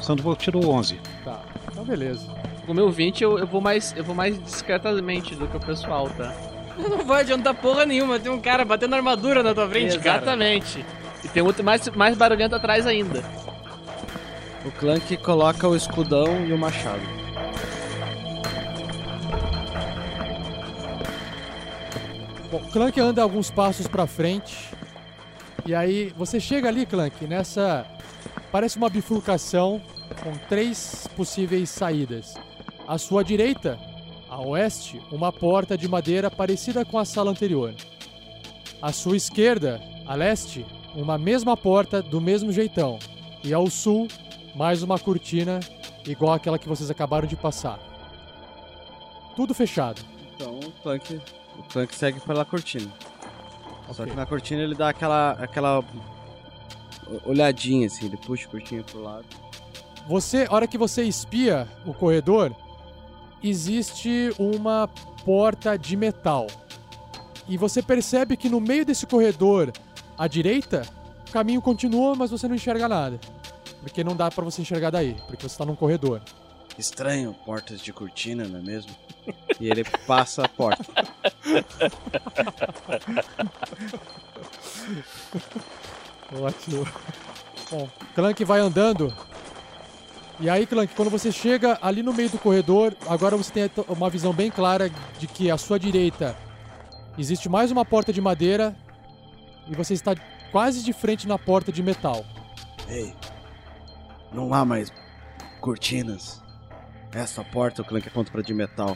Sandoval tirou 11. Tá, beleza. Com o meu 20 eu, eu vou mais eu vou mais discretamente do que o pessoal, tá? Não vai adiantar porra nenhuma. Tem um cara batendo armadura na tua frente, cara. Exatamente. E tem outro mais, mais barulhento atrás ainda. O Clank coloca o escudão e o machado. Bom, Clank anda alguns passos pra frente. E aí você chega ali, Clank, nessa. Parece uma bifurcação com três possíveis saídas. À sua direita, a oeste, uma porta de madeira parecida com a sala anterior. À sua esquerda, a leste, uma mesma porta do mesmo jeitão. E ao sul, mais uma cortina igual àquela que vocês acabaram de passar. Tudo fechado. Então o Clank, o Clank segue pela cortina. Só que na cortina ele dá aquela, aquela olhadinha assim, ele puxa a cortina pro lado. Você, a hora que você espia o corredor, existe uma porta de metal. E você percebe que no meio desse corredor, à direita, o caminho continua, mas você não enxerga nada. Porque não dá pra você enxergar daí, porque você tá num corredor. Estranho, portas de cortina, não é mesmo? E ele passa a porta. Ótimo. Bom, Clank vai andando. E aí, Clank, quando você chega ali no meio do corredor, agora você tem uma visão bem clara de que à sua direita existe mais uma porta de madeira e você está quase de frente na porta de metal. Ei, não há mais cortinas. Essa porta, o Clank aponta pra de metal,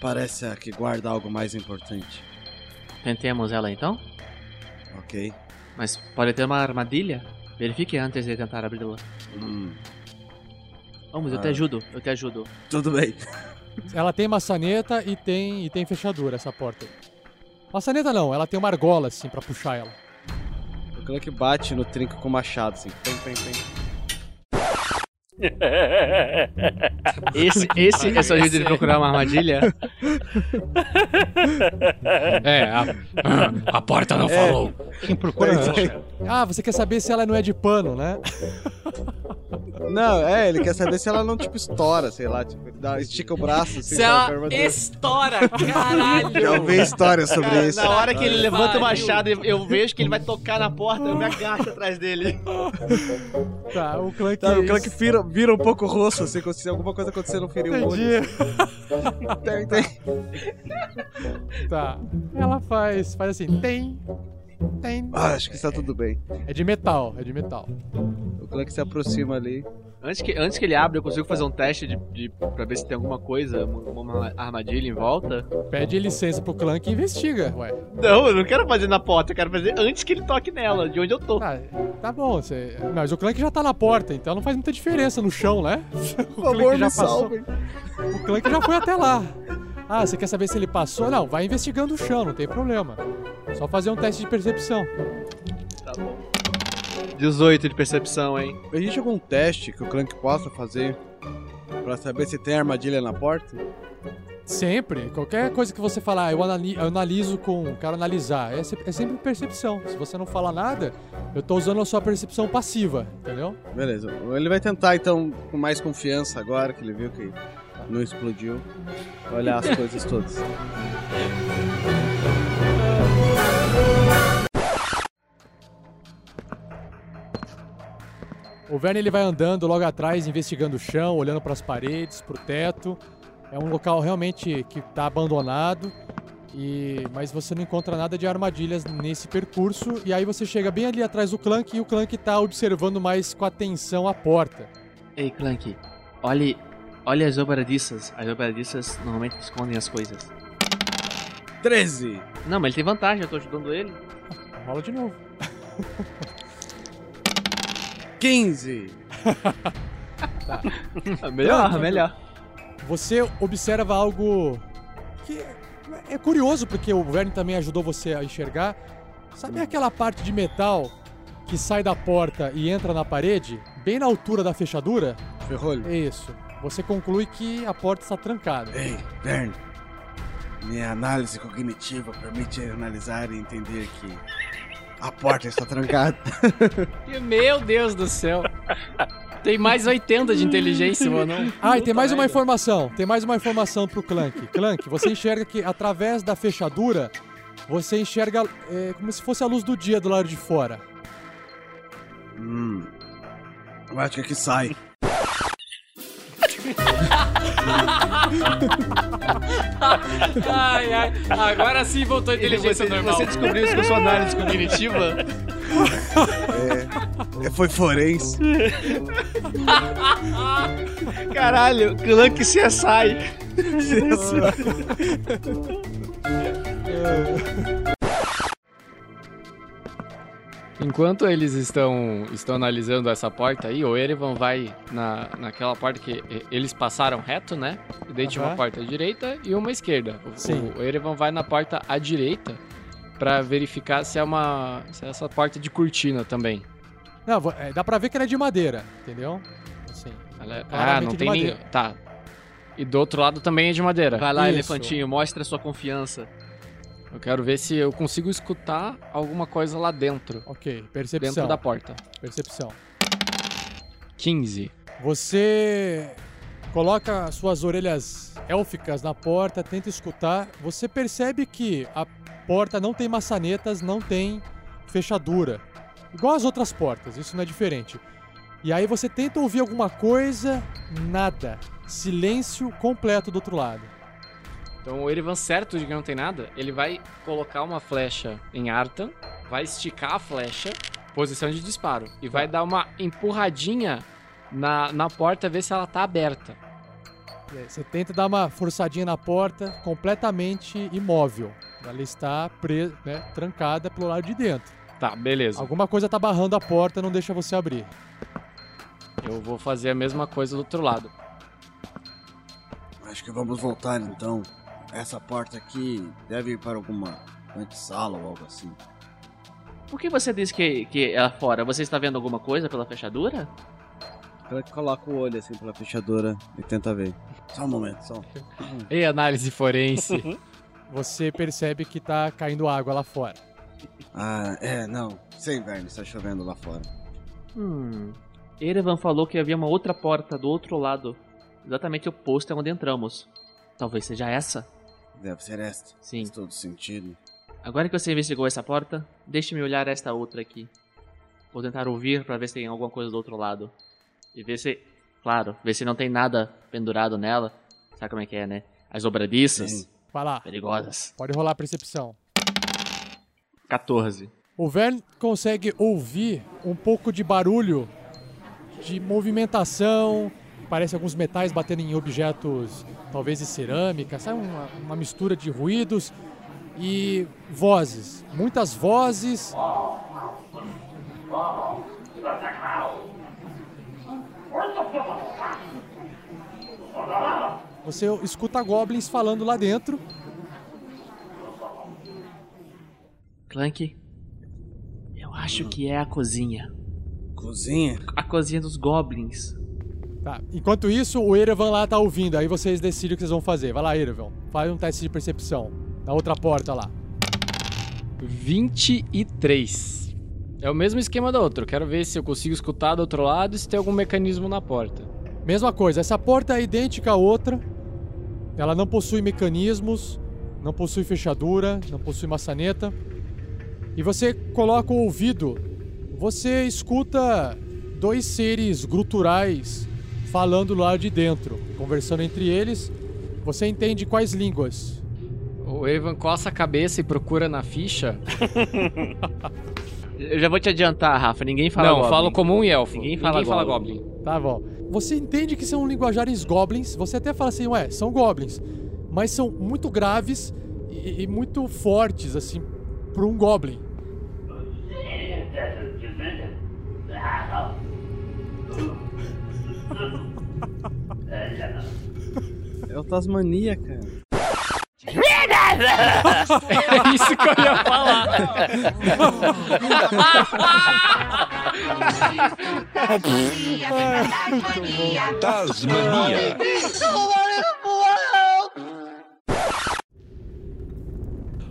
parece a que guarda algo mais importante. Tentemos ela então? Ok. Mas pode ter uma armadilha? Verifique antes de tentar abri-la. Hum, Vamos, eu Ah. te ajudo, eu te ajudo. tudo bem. Ela tem maçaneta e tem, e tem fechadura, essa porta. Maçaneta não, ela tem uma argola assim pra puxar ela. O Clank bate no trinco com o machado, assim. Pem, pem, pem. Esse, esse é seu jeito de procurar uma armadilha? É, a, a porta não É. falou. Quem procura acha. Ah, você quer saber se ela não é de pano, né? Não, é, ele quer saber se ela não, tipo, estoura, sei lá, tipo, dá, estica o braço, assim, Se ela estoura, caralho! Já ouvi histórias sobre isso. Na hora que ele levanta o machado, eu- eu vejo que ele vai tocar na porta, eu me agacho atrás dele. Tá, o Clank. Tá, o Clank vira, vira um pouco o rosto, assim, como se alguma coisa acontecer, não ferir o olho. Entendi. Tem, tem. Tá. Ela faz, faz assim, tem, tem. Ah, acho que está tudo bem. É de metal, é de metal. O Clank se aproxima ali. Antes que, antes que ele abra, eu consigo fazer um teste de, de, pra ver se tem alguma coisa, uma, uma armadilha em volta? Pede licença pro Clank e investiga, ué. Não, eu não quero fazer na porta, eu quero fazer antes que ele toque nela, de onde eu tô. Tá bom, você. Mas o Clank já tá na porta, então não faz muita diferença no chão, né? O favor, Clank já me passou. salvem. O Clank já foi até lá. Ah, você quer saber se ele passou? Não, vai investigando o chão, não tem problema. Só fazer um teste de percepção. Tá bom. 18 de percepção, hein? Existe algum teste que o Clank possa fazer pra saber se tem armadilha na porta? Sempre. Qualquer coisa que você falar, eu, anali- eu analiso com. Quero analisar. É, se- é sempre percepção. Se você não fala nada, eu tô usando a sua percepção passiva, entendeu? Beleza. Ele vai tentar, então, com mais confiança agora que ele viu que não explodiu, olhar as coisas todas. O Verne ele vai andando logo atrás, investigando o chão, olhando para as paredes, para o teto. É um local realmente que está abandonado. E mas você não encontra nada de armadilhas nesse percurso e aí você chega bem ali atrás do Clank e o Clank tá observando mais com atenção a porta. Ei, Clank, olhe, olhe as dobradiças. As dobradiças normalmente escondem as coisas. 13! Não, mas ele tem vantagem, eu tô ajudando ele. Rola de novo. 15! melhor, Clank, melhor. Você observa algo que é curioso porque o Verne também ajudou você a enxergar. Sabe aquela parte de metal que sai da porta e entra na parede, bem na altura da fechadura? Ferrolho. É isso. Você conclui que a porta está trancada. Ei, Verne. Minha análise cognitiva permite analisar e entender que a porta está trancada. Meu Deus do céu. Tem mais 80 de inteligência, mano. Ah, e tem mais uma informação. Tem mais uma informação pro Clank. Clank, você enxerga que através da fechadura, você enxerga é, como se fosse a luz do dia do lado de fora. Hum. Eu acho que aqui sai. Ai, ai. Agora sim voltou a inteligência Você- normal. você descobriu isso com sua análise cognitiva? É, foi forense. Caralho, Clank CSI. Enquanto eles estão, estão analisando essa porta aí, o Erevan vai na, naquela porta que eles passaram reto, né? E daí tinha uma porta à direita e uma à esquerda. O, Sim. o Erevan vai na porta à direita pra verificar se é uma se é essa porta de cortina também. Não, é, dá pra ver que ela é de madeira, entendeu? Assim, Ela é- ah, não tem nem. Tá. E do outro lado também é de madeira. Vai lá, Isso. elefantinho, mostra sua confiança. Eu quero ver se eu consigo escutar alguma coisa lá dentro. Ok, percepção. Dentro da porta. Percepção. 15. Você coloca as suas orelhas élficas na porta, tenta escutar. Você percebe que a porta não tem maçanetas, não tem fechadura. Igual as outras portas, isso não é diferente. E aí você tenta ouvir alguma coisa, nada. Silêncio completo do outro lado. Então o Erevan, certo de que não tem nada, ele vai colocar uma flecha em Artan, vai esticar a flecha, posição de disparo, e vai dar uma empurradinha na, na porta, ver se ela tá aberta. E aí Você tenta dar uma forçadinha na porta, completamente imóvel. Ela está presa, né, trancada pelo lado de dentro. Tá, beleza. Alguma coisa tá barrando a porta, não deixa você abrir. Eu vou fazer a mesma coisa do outro lado. Acho que vamos voltar então. Essa porta aqui deve ir para alguma antessala ou algo assim. Por que você disse que, que é lá fora? Você está vendo alguma coisa pela fechadura? Clank coloca o olho assim pela fechadura e tenta ver. Só um momento, só. E análise forense. Você percebe que tá caindo água lá fora. Ah, é, não. Sem Verne, está chovendo lá fora. Hum. Erevan falou que havia uma outra porta do outro lado, exatamente oposta a onde entramos. Talvez seja essa? Deve ser esta. Sim. Faz todo sentido. Agora que você investigou essa porta, deixe-me olhar esta outra aqui. Vou tentar ouvir para ver se tem alguma coisa do outro lado. E ver se. Claro, ver se não tem nada pendurado nela. Sabe como é que é, né? As dobradiças. Vai lá. Perigosas. Pode rolar a percepção. 14. O Vern consegue ouvir um pouco de barulho de movimentação. Parece alguns metais batendo em objetos, talvez de cerâmica, sabe? Uma, uma mistura de ruídos e vozes. Muitas vozes. Você escuta goblins falando lá dentro. Clank, eu acho que é a cozinha. Cozinha? A cozinha dos goblins. Tá. Enquanto isso, o Erevan lá tá ouvindo. Aí vocês decidem o que vocês vão fazer. Vai lá, Erevan. Faz um teste de percepção. Na outra porta lá. 23. É o mesmo esquema da outra. Eu quero ver se eu consigo escutar do outro lado e se tem algum mecanismo na porta. Mesma coisa. Essa porta é idêntica à outra. Ela não possui mecanismos, não possui fechadura, não possui maçaneta. E você coloca o ouvido. Você escuta dois seres gruturais falando lá de dentro, conversando entre eles. Você entende quais línguas? O Evan coça a cabeça e procura na ficha. Eu já vou te adiantar, Rafa. Ninguém fala Não, Goblin. falo comum e elfo. Ninguém fala Ninguém fala Goblin. Tá bom. Você entende que são linguajares goblins. Você até fala assim, ué, são goblins. Mas são muito graves e, e muito fortes, assim, para um goblin. É o Tasmania, cara. É isso que eu ia falar. Tasmania.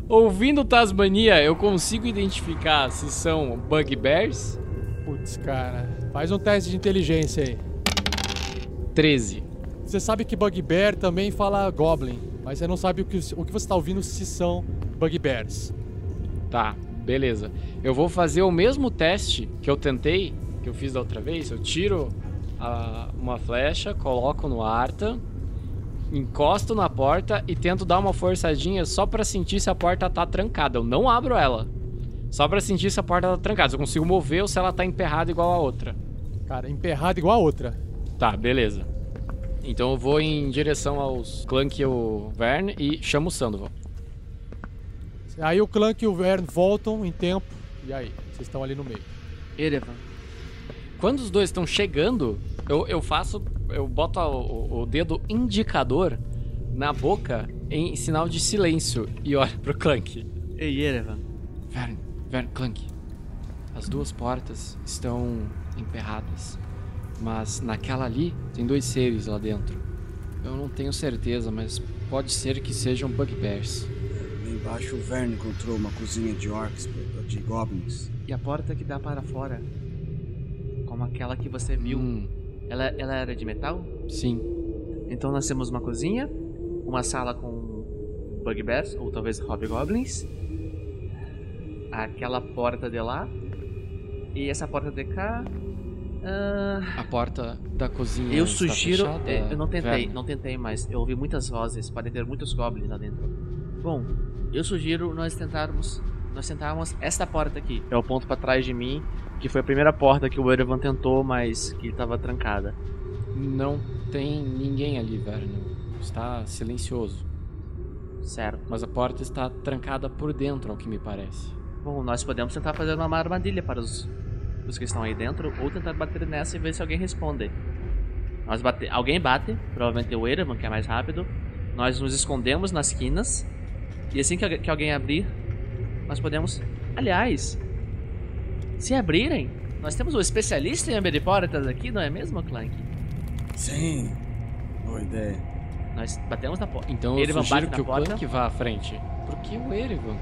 Ouvindo Tasmania, eu consigo identificar se são bugbears? Putz, cara. Faz um teste de inteligência aí. 13. Você sabe que Bugbear também fala Goblin, mas você não sabe o que, o que você está ouvindo se são Bugbears. Tá, beleza. Eu vou fazer o mesmo teste que eu tentei, que eu fiz da outra vez. Eu tiro a- uma flecha, coloco no Arta, encosto na porta e tento dar uma forçadinha só pra sentir se a porta tá trancada. Eu não abro ela. Só pra sentir se a porta tá trancada. Se eu consigo mover ou se ela tá emperrada igual a outra. Cara, emperrada igual a outra. Tá, beleza. Então eu vou em direção aos Clank e o Vern e chamo o Sandoval. Aí o Clank e o Vern voltam em tempo. E aí? Vocês estão ali no meio. Erevan. Quando os dois estão chegando, eu, eu faço. Eu boto o, o- o dedo indicador na boca em sinal de silêncio e olho pro Clank. Ei, Erevan. Vern, Vern, Clank. As duas portas estão emperradas. Mas naquela ali tem dois seres lá dentro. Eu não tenho certeza, mas pode ser que sejam bugbears. Lá embaixo o Verne encontrou uma cozinha de orcs, de goblins. E a porta que dá para fora? Como aquela que você viu. Hum. Ela, ela era de metal? Sim. Então nós temos uma cozinha, uma sala com bugbears, ou talvez hobgoblins. Aquela porta de lá. E essa porta de cá. Ah, A porta da cozinha. eu sugiro. fechada, é, eu não tentei, Vern? não tentei, mas eu ouvi muitas vozes. Podem ter muitos goblins lá dentro. Bom, eu sugiro nós tentarmos. Nós tentarmos esta porta aqui. É o ponto pra trás de mim, que foi a primeira porta que o Erevan tentou, mas que estava trancada. Não tem ninguém ali, Vern. Está silencioso. Certo. Mas a porta está trancada por dentro, ao que me parece. Bom, nós podemos tentar fazer uma armadilha para os, os que estão aí dentro, ou tentar bater nessa e ver se alguém responde. Nós bate, alguém bate, provavelmente o Erevan, que é mais rápido. Nós nos escondemos nas quinas. E assim que, algu- que alguém abrir, nós podemos. Aliás, se abrirem, nós temos um especialista em abrir portas aqui, não é mesmo, Clank? Sim, boa ideia. Nós batemos na porta. Então eu Erevan sugiro bate que o porta. Clank vá à frente. Por que o Erevan?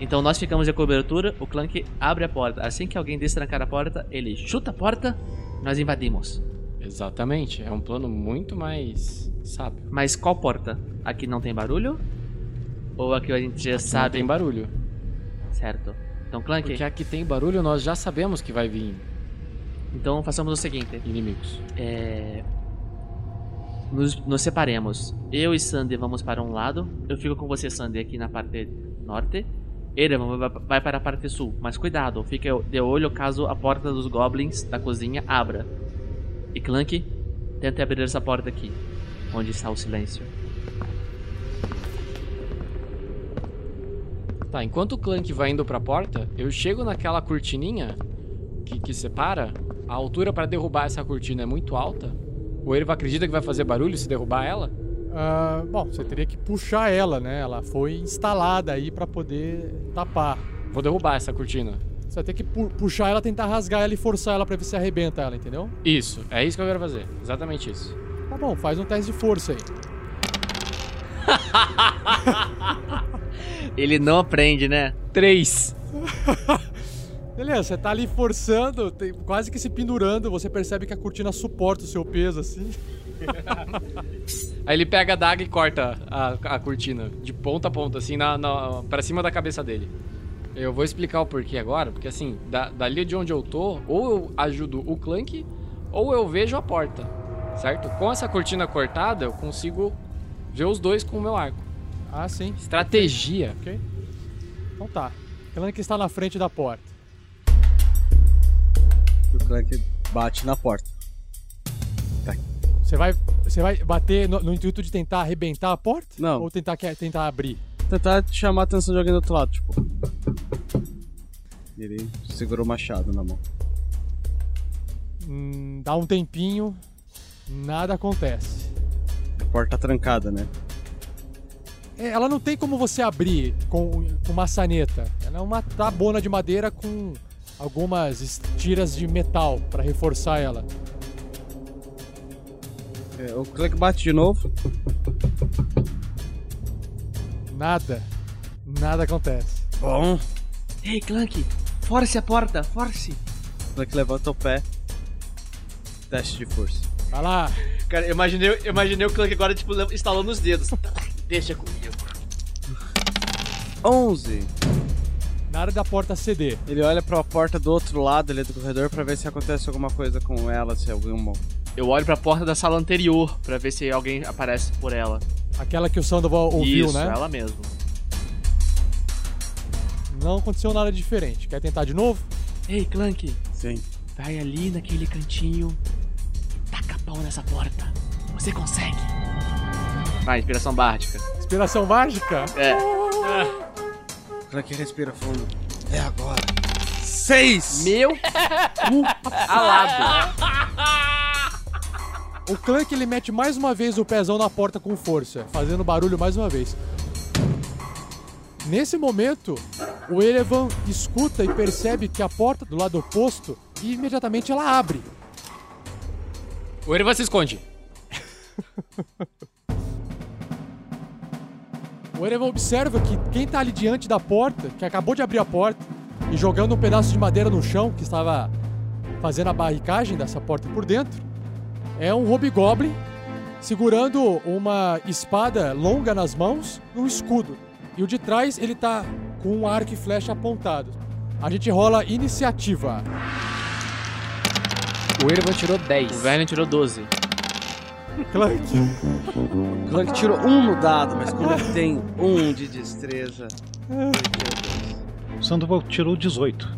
Então nós ficamos de cobertura, o Clank abre a porta. Assim que alguém destrancar a porta, ele chuta a porta, nós invadimos. Exatamente. É um plano muito mais sábio. Mas qual porta? Aqui não tem barulho? Ou aqui a gente já Não sabe? tem barulho. Certo. Então, Clank, Porque aqui tem barulho, nós já sabemos que vai vir então façamos o seguinte: inimigos. é... nos, nos separemos. Eu e Sandy vamos para um lado. Eu fico com você, Sandy, aqui na parte norte. Erevan vai- para a parte sul. Mas cuidado, fique de olho caso a porta dos goblins da cozinha abra. E Clank, tente abrir essa porta aqui, onde está o silêncio. Tá, enquanto o Clank vai indo pra porta, eu chego naquela cortininha que, que separa. A altura pra derrubar essa cortina é muito alta. O Erevan acredita que vai fazer barulho se derrubar ela? Ah, bom, você teria que puxar ela, né? Ela foi instalada aí pra poder tapar. Vou derrubar essa cortina. Você vai ter que pu- puxar ela, tentar rasgar ela e forçar ela pra ver se arrebenta ela, entendeu? Isso, é isso que eu quero fazer. Exatamente isso. Tá bom, faz um teste de força aí. Ele não aprende, né? Três. Beleza, você tá ali forçando, tem- quase que se pendurando, você percebe que a cortina suporta o seu peso, assim. Aí ele pega a daga e corta a, a cortina, de ponta a ponta, assim, na, na, pra cima da cabeça dele. Eu vou explicar o porquê agora, porque assim, da, dali de onde eu tô, ou eu ajudo o Clank, ou eu vejo a porta, certo? Com essa cortina cortada, eu consigo ver os dois com o meu arco. Ah, sim. Estratégia. Ok. Então tá. Clank está na frente da porta. O Clank bate na porta. Você vai, você vai bater no, no intuito de tentar arrebentar a porta? Não. Ou tentar, que- tentar abrir? Tentar chamar a atenção de alguém do outro lado, tipo. Ele segurou o machado na mão. Hum, dá um tempinho, nada acontece. A porta tá trancada, né? É, ela não tem como você abrir com, com maçaneta. Ela é uma tabona de madeira com algumas tiras de metal pra reforçar ela. É, o Clank bate de novo. Nada. Nada acontece. Bom. Ei, Clank, force a porta, force. O Clank levanta o pé. Teste de força. Vai lá. Cara, eu imaginei, eu imaginei o Clank agora, tipo, instalando os dedos. Deixa comigo. 11. Nada da porta ceder. Ele olha pra porta do outro lado ali do corredor pra ver se acontece alguma coisa com ela, se algum. Eu olho pra porta da sala anterior pra ver se alguém aparece por ela. Aquela que o Sandoval ouviu, Isso, né? ela mesmo. Não aconteceu nada diferente. Quer tentar de novo? Ei, Clank, Sim. vai ali naquele cantinho e taca pau nessa porta. Você consegue. Vai, inspiração bárdica. Inspiração mágica? É. O Clank respira fundo. É agora. Seis! Meu cu alado. O Clank ele mete mais uma vez o pezão na porta com força, fazendo barulho mais uma vez. Nesse momento, o Erevan escuta e percebe que a porta do lado oposto e imediatamente ela abre. O Erevan se esconde. O Erevan observa que quem tá ali diante da porta, que acabou de abrir a porta e jogando um pedaço de madeira no chão, que estava fazendo a barricagem dessa porta por dentro, é um Hobgoblin segurando uma espada longa nas mãos e um escudo. E o de trás ele tá com um arco e flecha apontado. A gente rola iniciativa. O Erevan tirou 10. O Vernon tirou 12. Clank. Clank tirou um no dado, mas como ele tem um de destreza. O Sandoval tirou 18.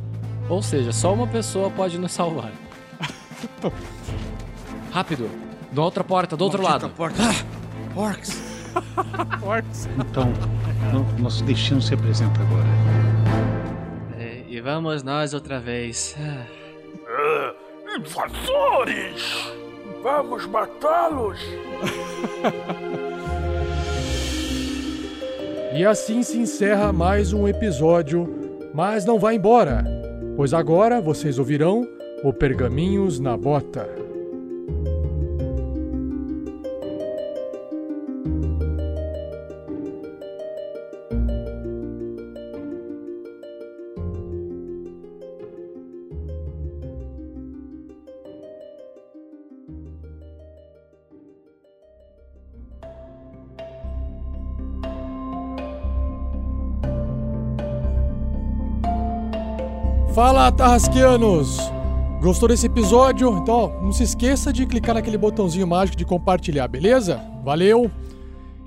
Ou seja, só uma pessoa pode nos salvar. Rápido. Da outra porta, do outro Maldita lado. Porta. Ah, orcs! Orcs. Então, no- nosso destino se apresenta agora. É, e vamos nós outra vez. Ah. Ah, invasores! Vamos matá-los! E assim se encerra mais um episódio, mas não vá embora, pois agora vocês ouvirão o Pergaminhos na Bota. Fala, Tarrasqueanos! Gostou desse episódio? Então, não se esqueça de clicar naquele botãozinho mágico de compartilhar, beleza? Valeu!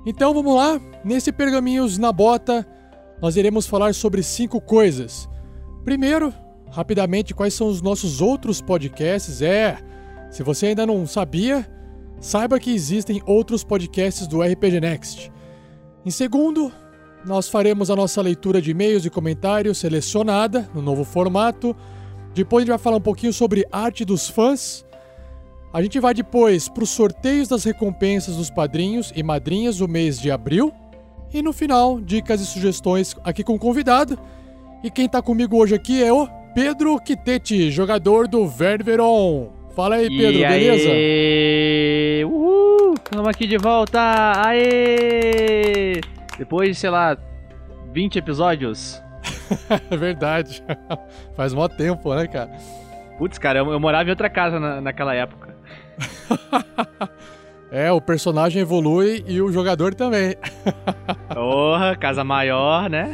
Então vamos lá, nesse Pergaminhos na Bota, nós iremos falar sobre cinco coisas. Primeiro, rapidamente, quais são os nossos outros podcasts? É, se você ainda não sabia, saiba que existem outros podcasts do RPG Next. Em segundo, nós faremos a nossa leitura de e-mails e comentários selecionada no novo formato. Depois a gente vai falar um pouquinho sobre arte dos fãs. A gente vai depois para os sorteios das recompensas dos padrinhos e madrinhas do mês de abril. E no final, dicas e sugestões aqui com o convidado. E quem tá comigo hoje aqui é o Pedro Quitete, jogador do Ververon. Fala aí, Pedro, e beleza? Aê! Uhul! Estamos aqui de volta! Aê! Depois de, sei lá, 20 episódios. é verdade. Faz mó tempo, né, cara? Putz, cara, eu, eu morava em outra casa na, naquela época. É, o personagem evolui e o jogador também. Porra, casa maior, né?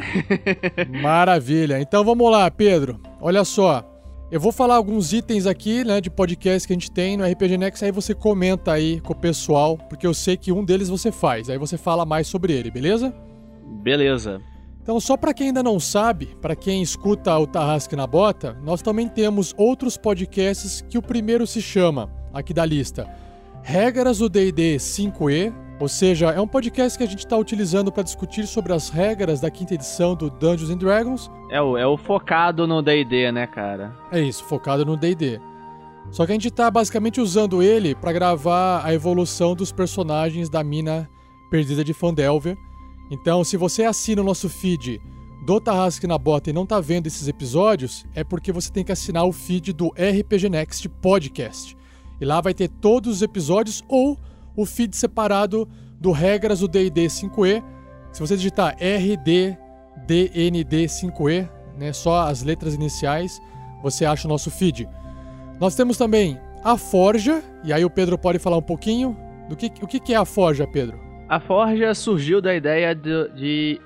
Maravilha. Então vamos lá, Pedro. Olha só. Eu vou falar alguns itens aqui, né, de podcast que a gente tem no RPG Next, aí você comenta aí com o pessoal, porque eu sei que um deles você faz. Aí você fala mais sobre ele, beleza? Beleza. Então, só para quem ainda não sabe, para quem escuta o Tarrasque na Bota, nós também temos outros podcasts que o primeiro se chama, aqui da lista, Regras do D&D 5e, ou seja, é um podcast que a gente está utilizando para discutir sobre as regras da quinta edição do Dungeons and Dragons. É o, é o focado no D&D, né, cara? É isso, focado no D&D. Só que a gente está basicamente usando ele para gravar a evolução dos personagens da mina perdida de Fandelver. Então, se você assina o nosso feed do Tarrasque na Bota e não tá vendo esses episódios, é porque você tem que assinar o feed do RPG Next Podcast. E lá vai ter todos os episódios ou o feed separado do Regras do D&D 5e. Se você digitar RDDND5e, né, só as letras iniciais, você acha o nosso feed. Nós temos também a Forja, e aí o Pedro pode falar um pouquinho do que o que é a Forja, Pedro? A Forja surgiu da ideia de, de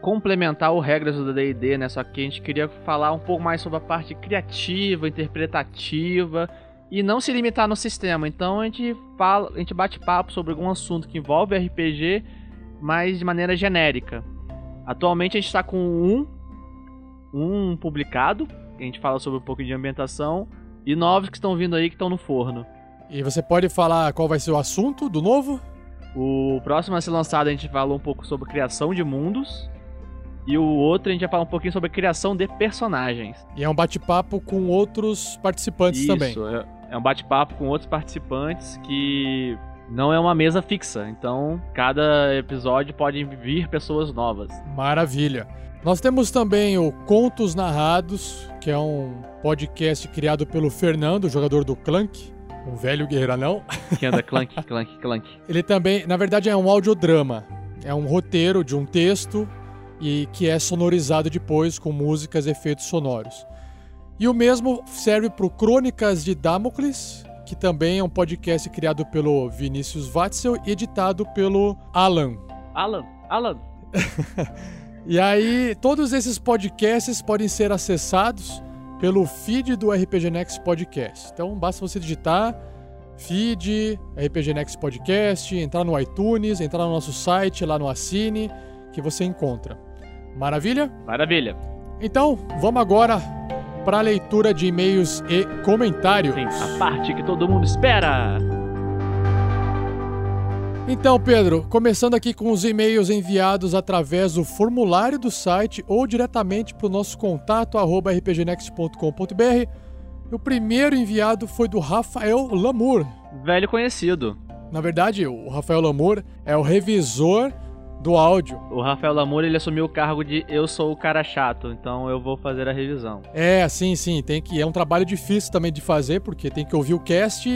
complementar o regras do D&D, né? Só que a gente queria falar um pouco mais sobre a parte criativa, interpretativa e não se limitar no sistema. Então a gente fala, a gente bate papo sobre algum assunto que envolve RPG, mas de maneira genérica. Atualmente a gente está com um um publicado, a gente fala sobre um pouco de ambientação e novos que estão vindo aí que estão no forno. E você pode falar qual vai ser o assunto do novo? O próximo a ser lançado a gente fala um pouco sobre criação de mundos. E o outro a gente vai falar um pouquinho sobre criação de personagens. E é um bate-papo com outros participantes Isso, também. É, é um bate-papo com outros participantes que não é uma mesa fixa. Então, cada episódio pode vir pessoas novas. Maravilha. Nós temos também o Contos Narrados, que é um podcast criado pelo Fernando, jogador do Clank, um velho guerreirão. Que anda clank, clank, clank. Ele também, na verdade, é um audiodrama. É um roteiro de um texto e que é sonorizado depois com músicas e efeitos sonoros. E o mesmo serve para o Crônicas de Damocles, que também é um podcast criado pelo Vinícius Watzel e editado pelo Alan. Alan, Alan. e aí, todos esses podcasts podem ser acessados pelo feed do RPG Next Podcast. Então, basta você digitar feed, RPG Next Podcast, entrar no iTunes, entrar no nosso site, lá no Assine, que você encontra. Maravilha? Maravilha. Então, vamos agora para a leitura de e-mails e comentários. Sim, a parte que todo mundo espera. Então, Pedro, começando aqui com os e-mails enviados através do formulário do site ou diretamente para o nosso contato arroba rpgnext.com.br. O primeiro enviado foi do Rafael Lamour. Velho conhecido. Na verdade, o Rafael Lamour é o revisor do áudio. O Rafael Lamour ele assumiu o cargo de eu sou o cara chato, então eu vou fazer a revisão. É, sim, sim, tem que é um trabalho difícil também de fazer porque tem que ouvir o cast,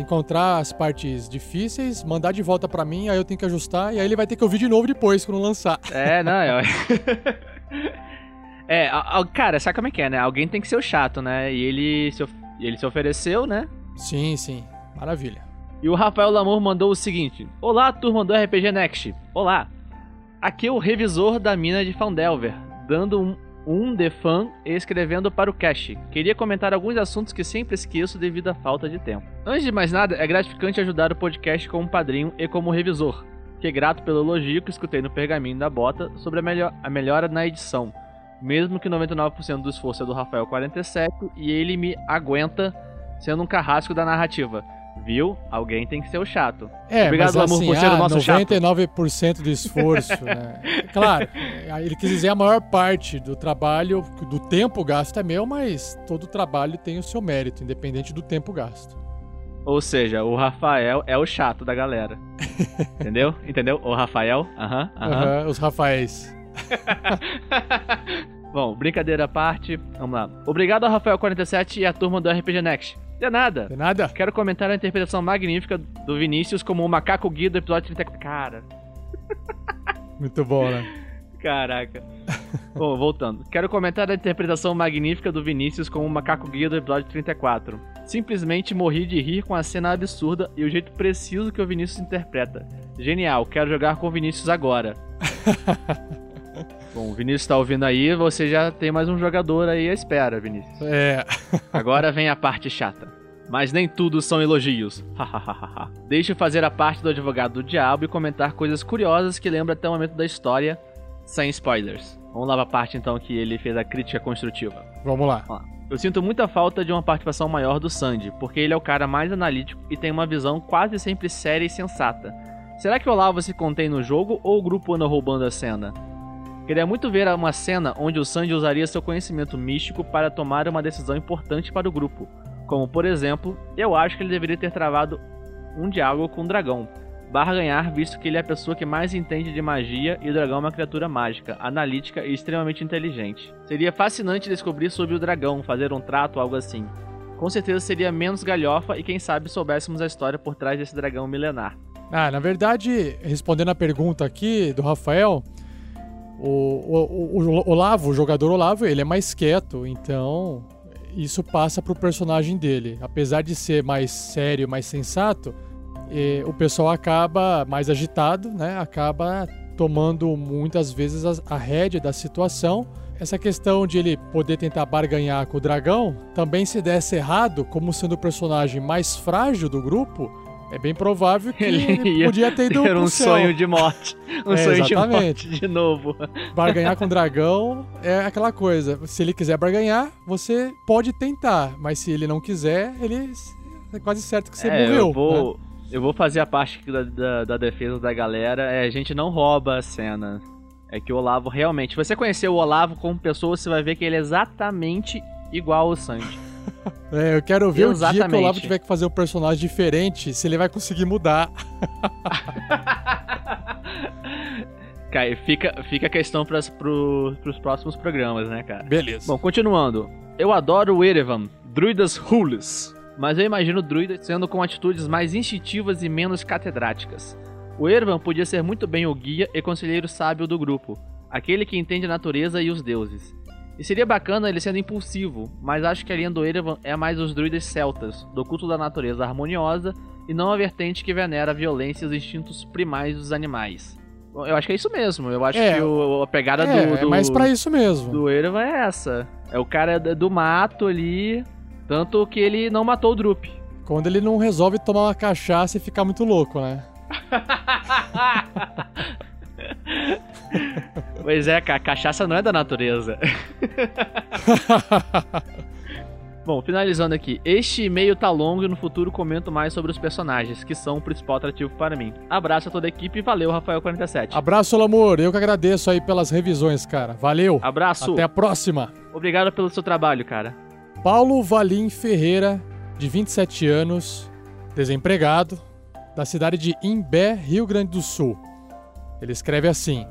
encontrar as partes difíceis, mandar de volta para mim, aí eu tenho que ajustar e aí ele vai ter que ouvir de novo depois quando lançar. É, não, é. é, cara, sabe como é que é, né? Alguém tem que ser o chato, né? E ele se, ele se ofereceu, né? Sim, sim. Maravilha. E o Rafael Lamour mandou o seguinte: Olá, turma do RPG Next. Olá. Aqui é o revisor da mina de Fandelver, dando um, um fã e escrevendo para o cache. Queria comentar alguns assuntos que sempre esqueço devido à falta de tempo. Antes de mais nada, é gratificante ajudar o podcast como padrinho e como revisor. Fiquei grato pelo elogio que escutei no pergaminho da bota sobre a, melhor, a melhora na edição. Mesmo que 99% do esforço é do Rafael 47 e ele me aguenta sendo um carrasco da narrativa. Viu? Alguém tem que ser o chato. É, Obrigado, mas assim, por ser ah, o nosso chato. 99% do esforço, né? Claro, é, ele quis dizer a maior parte do trabalho, do tempo gasto é meu, mas todo trabalho tem o seu mérito, independente do tempo gasto. Ou seja, o Rafael é o chato da galera. Entendeu? Entendeu? O Rafael? Aham, aham. Aham, os Rafaéis. Bom, brincadeira à parte, vamos lá. Obrigado ao Rafael47 e à turma do RPG Next. De nada. De nada. Quero comentar a interpretação magnífica do Vinícius como o macaco guia do episódio 34. Cara, Muito bom, né? caraca. Bom, voltando. Quero comentar a interpretação magnífica do Vinícius como o macaco guia do episódio 34. Simplesmente morri de rir com a cena absurda e o jeito preciso que o Vinícius interpreta. Genial, quero jogar com o Vinícius agora. Bom, o Vinícius tá ouvindo aí, você já tem mais um jogador aí à espera, Vinícius. É. Agora vem a parte chata. Mas nem tudo são elogios. Deixe eu fazer a parte do advogado do diabo e comentar coisas curiosas que lembra até o momento da história, sem spoilers. Vamos lá pra parte então que ele fez a crítica construtiva. Vamos lá. Ó, Eu sinto muita falta de uma participação maior do Sandy, porque ele é o cara mais analítico e tem uma visão quase sempre séria e sensata. Será que o Olavo se contém no jogo ou o grupo anda roubando a cena? Queria muito ver uma cena onde o Sandy usaria seu conhecimento místico para tomar uma decisão importante para o grupo. Como, por exemplo, eu acho que ele deveria ter travado um diálogo com o dragão. Barra ganhar, visto que ele é a pessoa que mais entende de magia e o dragão é uma criatura mágica, analítica e extremamente inteligente. Seria fascinante descobrir sobre o dragão, fazer um trato, algo assim. Com certeza seria menos galhofa e quem sabe soubéssemos a história por trás desse dragão milenar. Ah, na verdade, respondendo a pergunta aqui do Rafael, o, o, o, Olavo, o jogador Olavo, ele é mais quieto, então isso passa pro personagem dele. Apesar de ser mais sério, mais sensato, o pessoal acaba mais agitado, né? Acaba tomando muitas vezes a, a rédea da situação. Essa questão de ele poder tentar barganhar com o dragão, também se desse errado, como sendo o personagem mais frágil do grupo, é bem provável que ele, ia podia ter ido ter um sonho de morte. Um É, sonho de exatamente. morte de novo. Barganhar com o dragão é aquela coisa. Se ele quiser barganhar, você pode tentar. Mas se ele não quiser, ele é quase certo que você É, morreu. Eu vou, né? eu vou fazer a parte da, da, da defesa da galera. É, a gente não rouba a cena. É que o Olavo realmente. Se você conhecer o Olavo como pessoa, você vai ver que ele é exatamente igual ao Sandy. É, eu quero ver o dia que o Exatamente. Olavo tiver que fazer um personagem diferente, se ele vai conseguir mudar. Cara, fica, fica a questão pras, pro, pros próximos programas, né, cara? Beleza. Bom, continuando. Eu adoro o Erevan, druidas rules. Mas eu imagino druidas sendo com atitudes mais instintivas e menos catedráticas. O Erevan podia ser muito bem o guia e conselheiro sábio do grupo, aquele que entende a natureza e os deuses. E seria bacana ele sendo impulsivo, mas acho que a linha do Erevan é mais os druidas celtas, do culto da natureza harmoniosa, e não a vertente que venera a violência e os instintos primais dos animais. Eu acho que é isso mesmo. Eu acho É, que o- a pegada é, do, é do. mais pra isso mesmo. Do Erevan é essa. É o cara do mato ali. Tanto que ele não matou o Drup. Quando ele não resolve tomar uma cachaça e ficar muito louco, né? Pois é, cara, cachaça não é da natureza. Bom, finalizando aqui. Este e-mail tá longo e no futuro comento mais sobre os personagens, que são o principal atrativo para mim. Abraço a toda a equipe e valeu, Rafael47. Abraço, Lamor. Eu que agradeço aí pelas revisões, cara. Valeu. Abraço. Até a próxima. Obrigado pelo seu trabalho, cara. Paulo Valim Ferreira, de 27 anos, desempregado, da cidade de Imbé, Rio Grande do Sul. Ele escreve assim: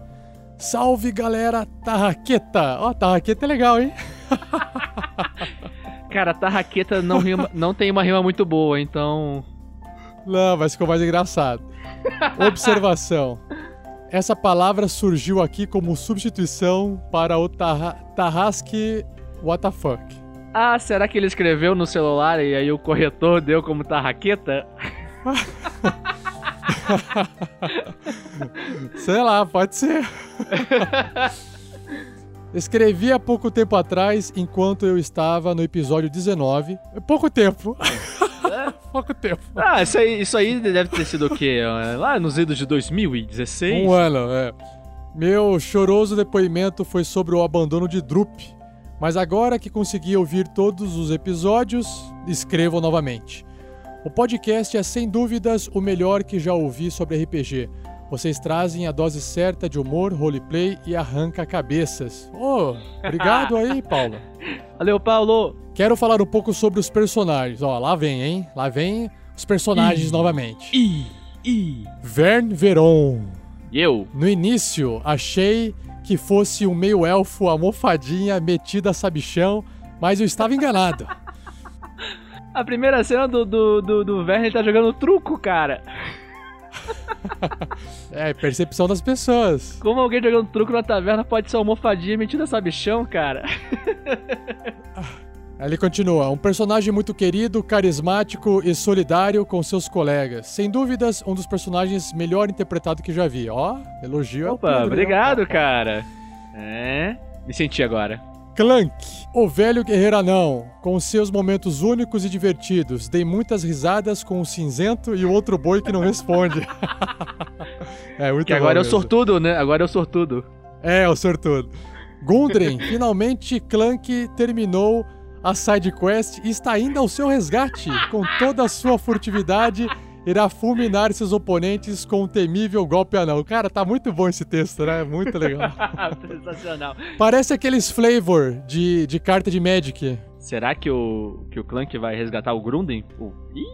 Salve galera Tarraqueta! Ó, Tarraqueta é legal, hein? Cara, tarraqueta não, rima, não tem uma rima muito boa, então. Não, mas ficou mais engraçado. Observação. Essa palavra surgiu aqui como substituição para o tarra Tarrasque WTF. Ah, será que ele escreveu no celular e aí o corretor deu como tarraqueta? Sei lá, pode ser. Escrevi há pouco tempo atrás, enquanto eu estava no episódio 19. Pouco tempo. pouco tempo. Ah, isso aí, isso aí deve ter sido o quê? Lá nos idos de 2016? Um ano, é. Meu choroso depoimento foi sobre o abandono de Drup. Mas agora que consegui ouvir todos os episódios, escrevo novamente. O podcast é sem dúvidas o melhor que já ouvi sobre RPG. Vocês trazem a dose certa de humor, roleplay e arranca cabeças. Oh, obrigado aí, Paulo. Valeu, Paulo. Quero falar um pouco sobre os personagens. Ó, lá vem, hein? Lá vem os personagens Ih, novamente. Ih, ih. Vern Veron. Eu. No início, achei que fosse um meio-elfo almofadinha metida a sabichão, mas eu estava enganado. A primeira cena do, do, do, do Verne ele tá jogando truco, cara. É, percepção das pessoas. Como alguém jogando truco na taverna pode ser almofadinha metida sabichão, cara? Ele continua, um personagem muito querido, carismático e solidário com seus colegas. Sem dúvidas, um dos personagens melhor interpretado que já vi. Ó, elogio ao Opa, Pedro, obrigado, cara. É. Me senti agora. Clank, o velho guerreiro anão, com seus momentos únicos e divertidos. Dei muitas risadas com o cinzento e o outro boi que não responde. é muito Que agora é o sortudo, né? Agora é o sortudo. É, o sortudo. Gundren, finalmente Clank terminou a side quest e está indo ao seu resgate. Com toda a sua furtividade, irá fulminar seus oponentes com um temível golpe anão. Cara, tá muito bom esse texto, né? Muito legal. Sensacional. Parece aqueles flavor de, de carta de Magic. Será que o, que o Clank vai resgatar o Grunden? O, Ih,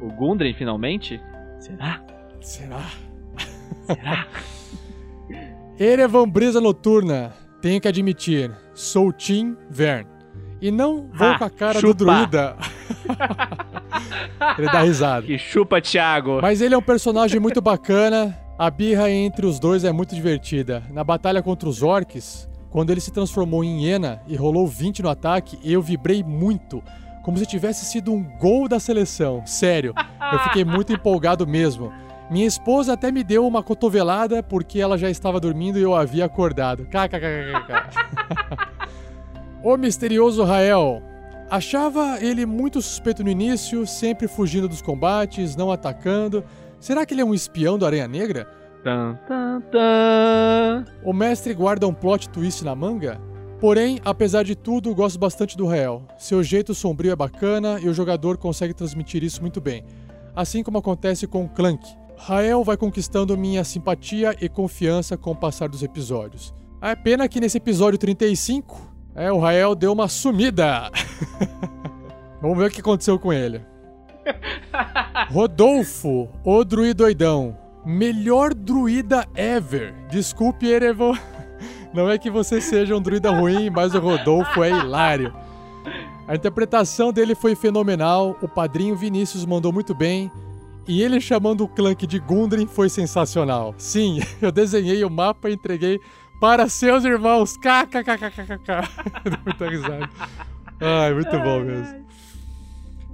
o Gundren, finalmente? Será? Será? Erevan Brisa Noturna. Tenho que admitir, sou Tim Vern. E não vou Ah, com a cara chupa. do druida. Ele dá risada. Que chupa, Thiago. Mas ele é um personagem muito bacana. A birra entre os dois é muito divertida. Na batalha contra os orcs, quando ele se transformou em hiena e rolou 20 no ataque, eu vibrei muito. Como se tivesse sido um gol da seleção. Sério. Eu fiquei muito empolgado mesmo. Minha esposa até me deu uma cotovelada porque ela já estava dormindo e eu havia acordado. KKKKK. O misterioso Rael. Achava ele muito suspeito no início, sempre fugindo dos combates, não atacando. Será que ele é um espião do Aranha Negra? Tan, tan, tan. O mestre guarda um plot twist na manga? Porém, apesar de tudo, gosto bastante do Rael. Seu jeito sombrio é bacana e o jogador consegue transmitir isso muito bem. Assim como acontece com o Clank. Rael vai conquistando minha simpatia e confiança com o passar dos episódios. É pena que nesse episódio 35, é, o Rael deu uma sumida. Vamos ver o que aconteceu com ele. Rodolfo, o druidoidão. Melhor druida ever. Desculpe, Erevo. Não é que você seja um druida ruim, mas o Rodolfo é hilário. A interpretação dele foi fenomenal, o padrinho Vinícius mandou muito bem, e ele chamando o Clank de Gundren foi sensacional. Sim, eu desenhei o mapa e entreguei para seus irmãos. KKKKKK. Muita risada. Ai, muito bom mesmo.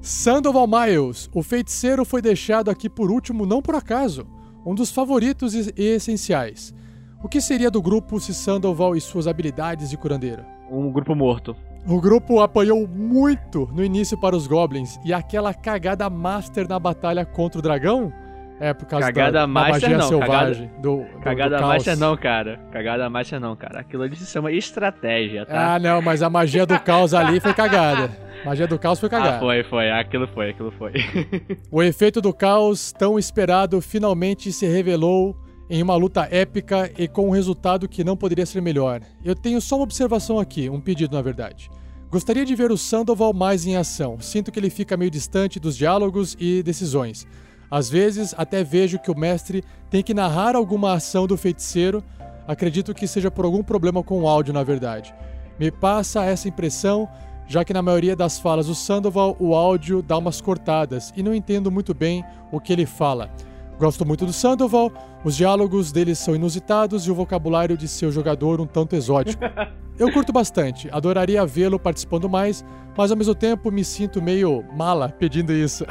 Sandoval Miles, o feiticeiro foi deixado aqui por último não por acaso, um dos favoritos e e essenciais. O que seria do grupo se Sandoval e suas habilidades de curandeiro? Um grupo morto. O grupo apanhou muito no início para os Goblins e aquela cagada master na batalha contra o dragão é por causa Cagada da, da magia não. selvagem Cagada, do, do, cagada do master não, cara. Cagada master não, cara. Aquilo ali se chama estratégia, tá? Ah, não, mas a magia do caos ali foi cagada. Magia do caos foi cagada. Ah, foi, foi. Aquilo foi, aquilo foi. O efeito do caos, tão esperado, finalmente se revelou em uma luta épica e com um resultado que não poderia ser melhor. Eu tenho só uma observação aqui, um pedido na verdade. Gostaria de ver o Sandoval mais em ação. Sinto que ele fica meio distante dos diálogos e decisões. Às vezes, até vejo que o mestre tem que narrar alguma ação do feiticeiro. Acredito que seja por algum problema com o áudio, na verdade. Me passa essa impressão, já que na maioria das falas do Sandoval o áudio dá umas cortadas e não entendo muito bem o que ele fala. Gosto muito do Sandoval, os diálogos dele são inusitados e o vocabulário de seu jogador um tanto exótico. Eu curto bastante, adoraria vê-lo participando mais, mas ao mesmo tempo me sinto meio mala pedindo isso.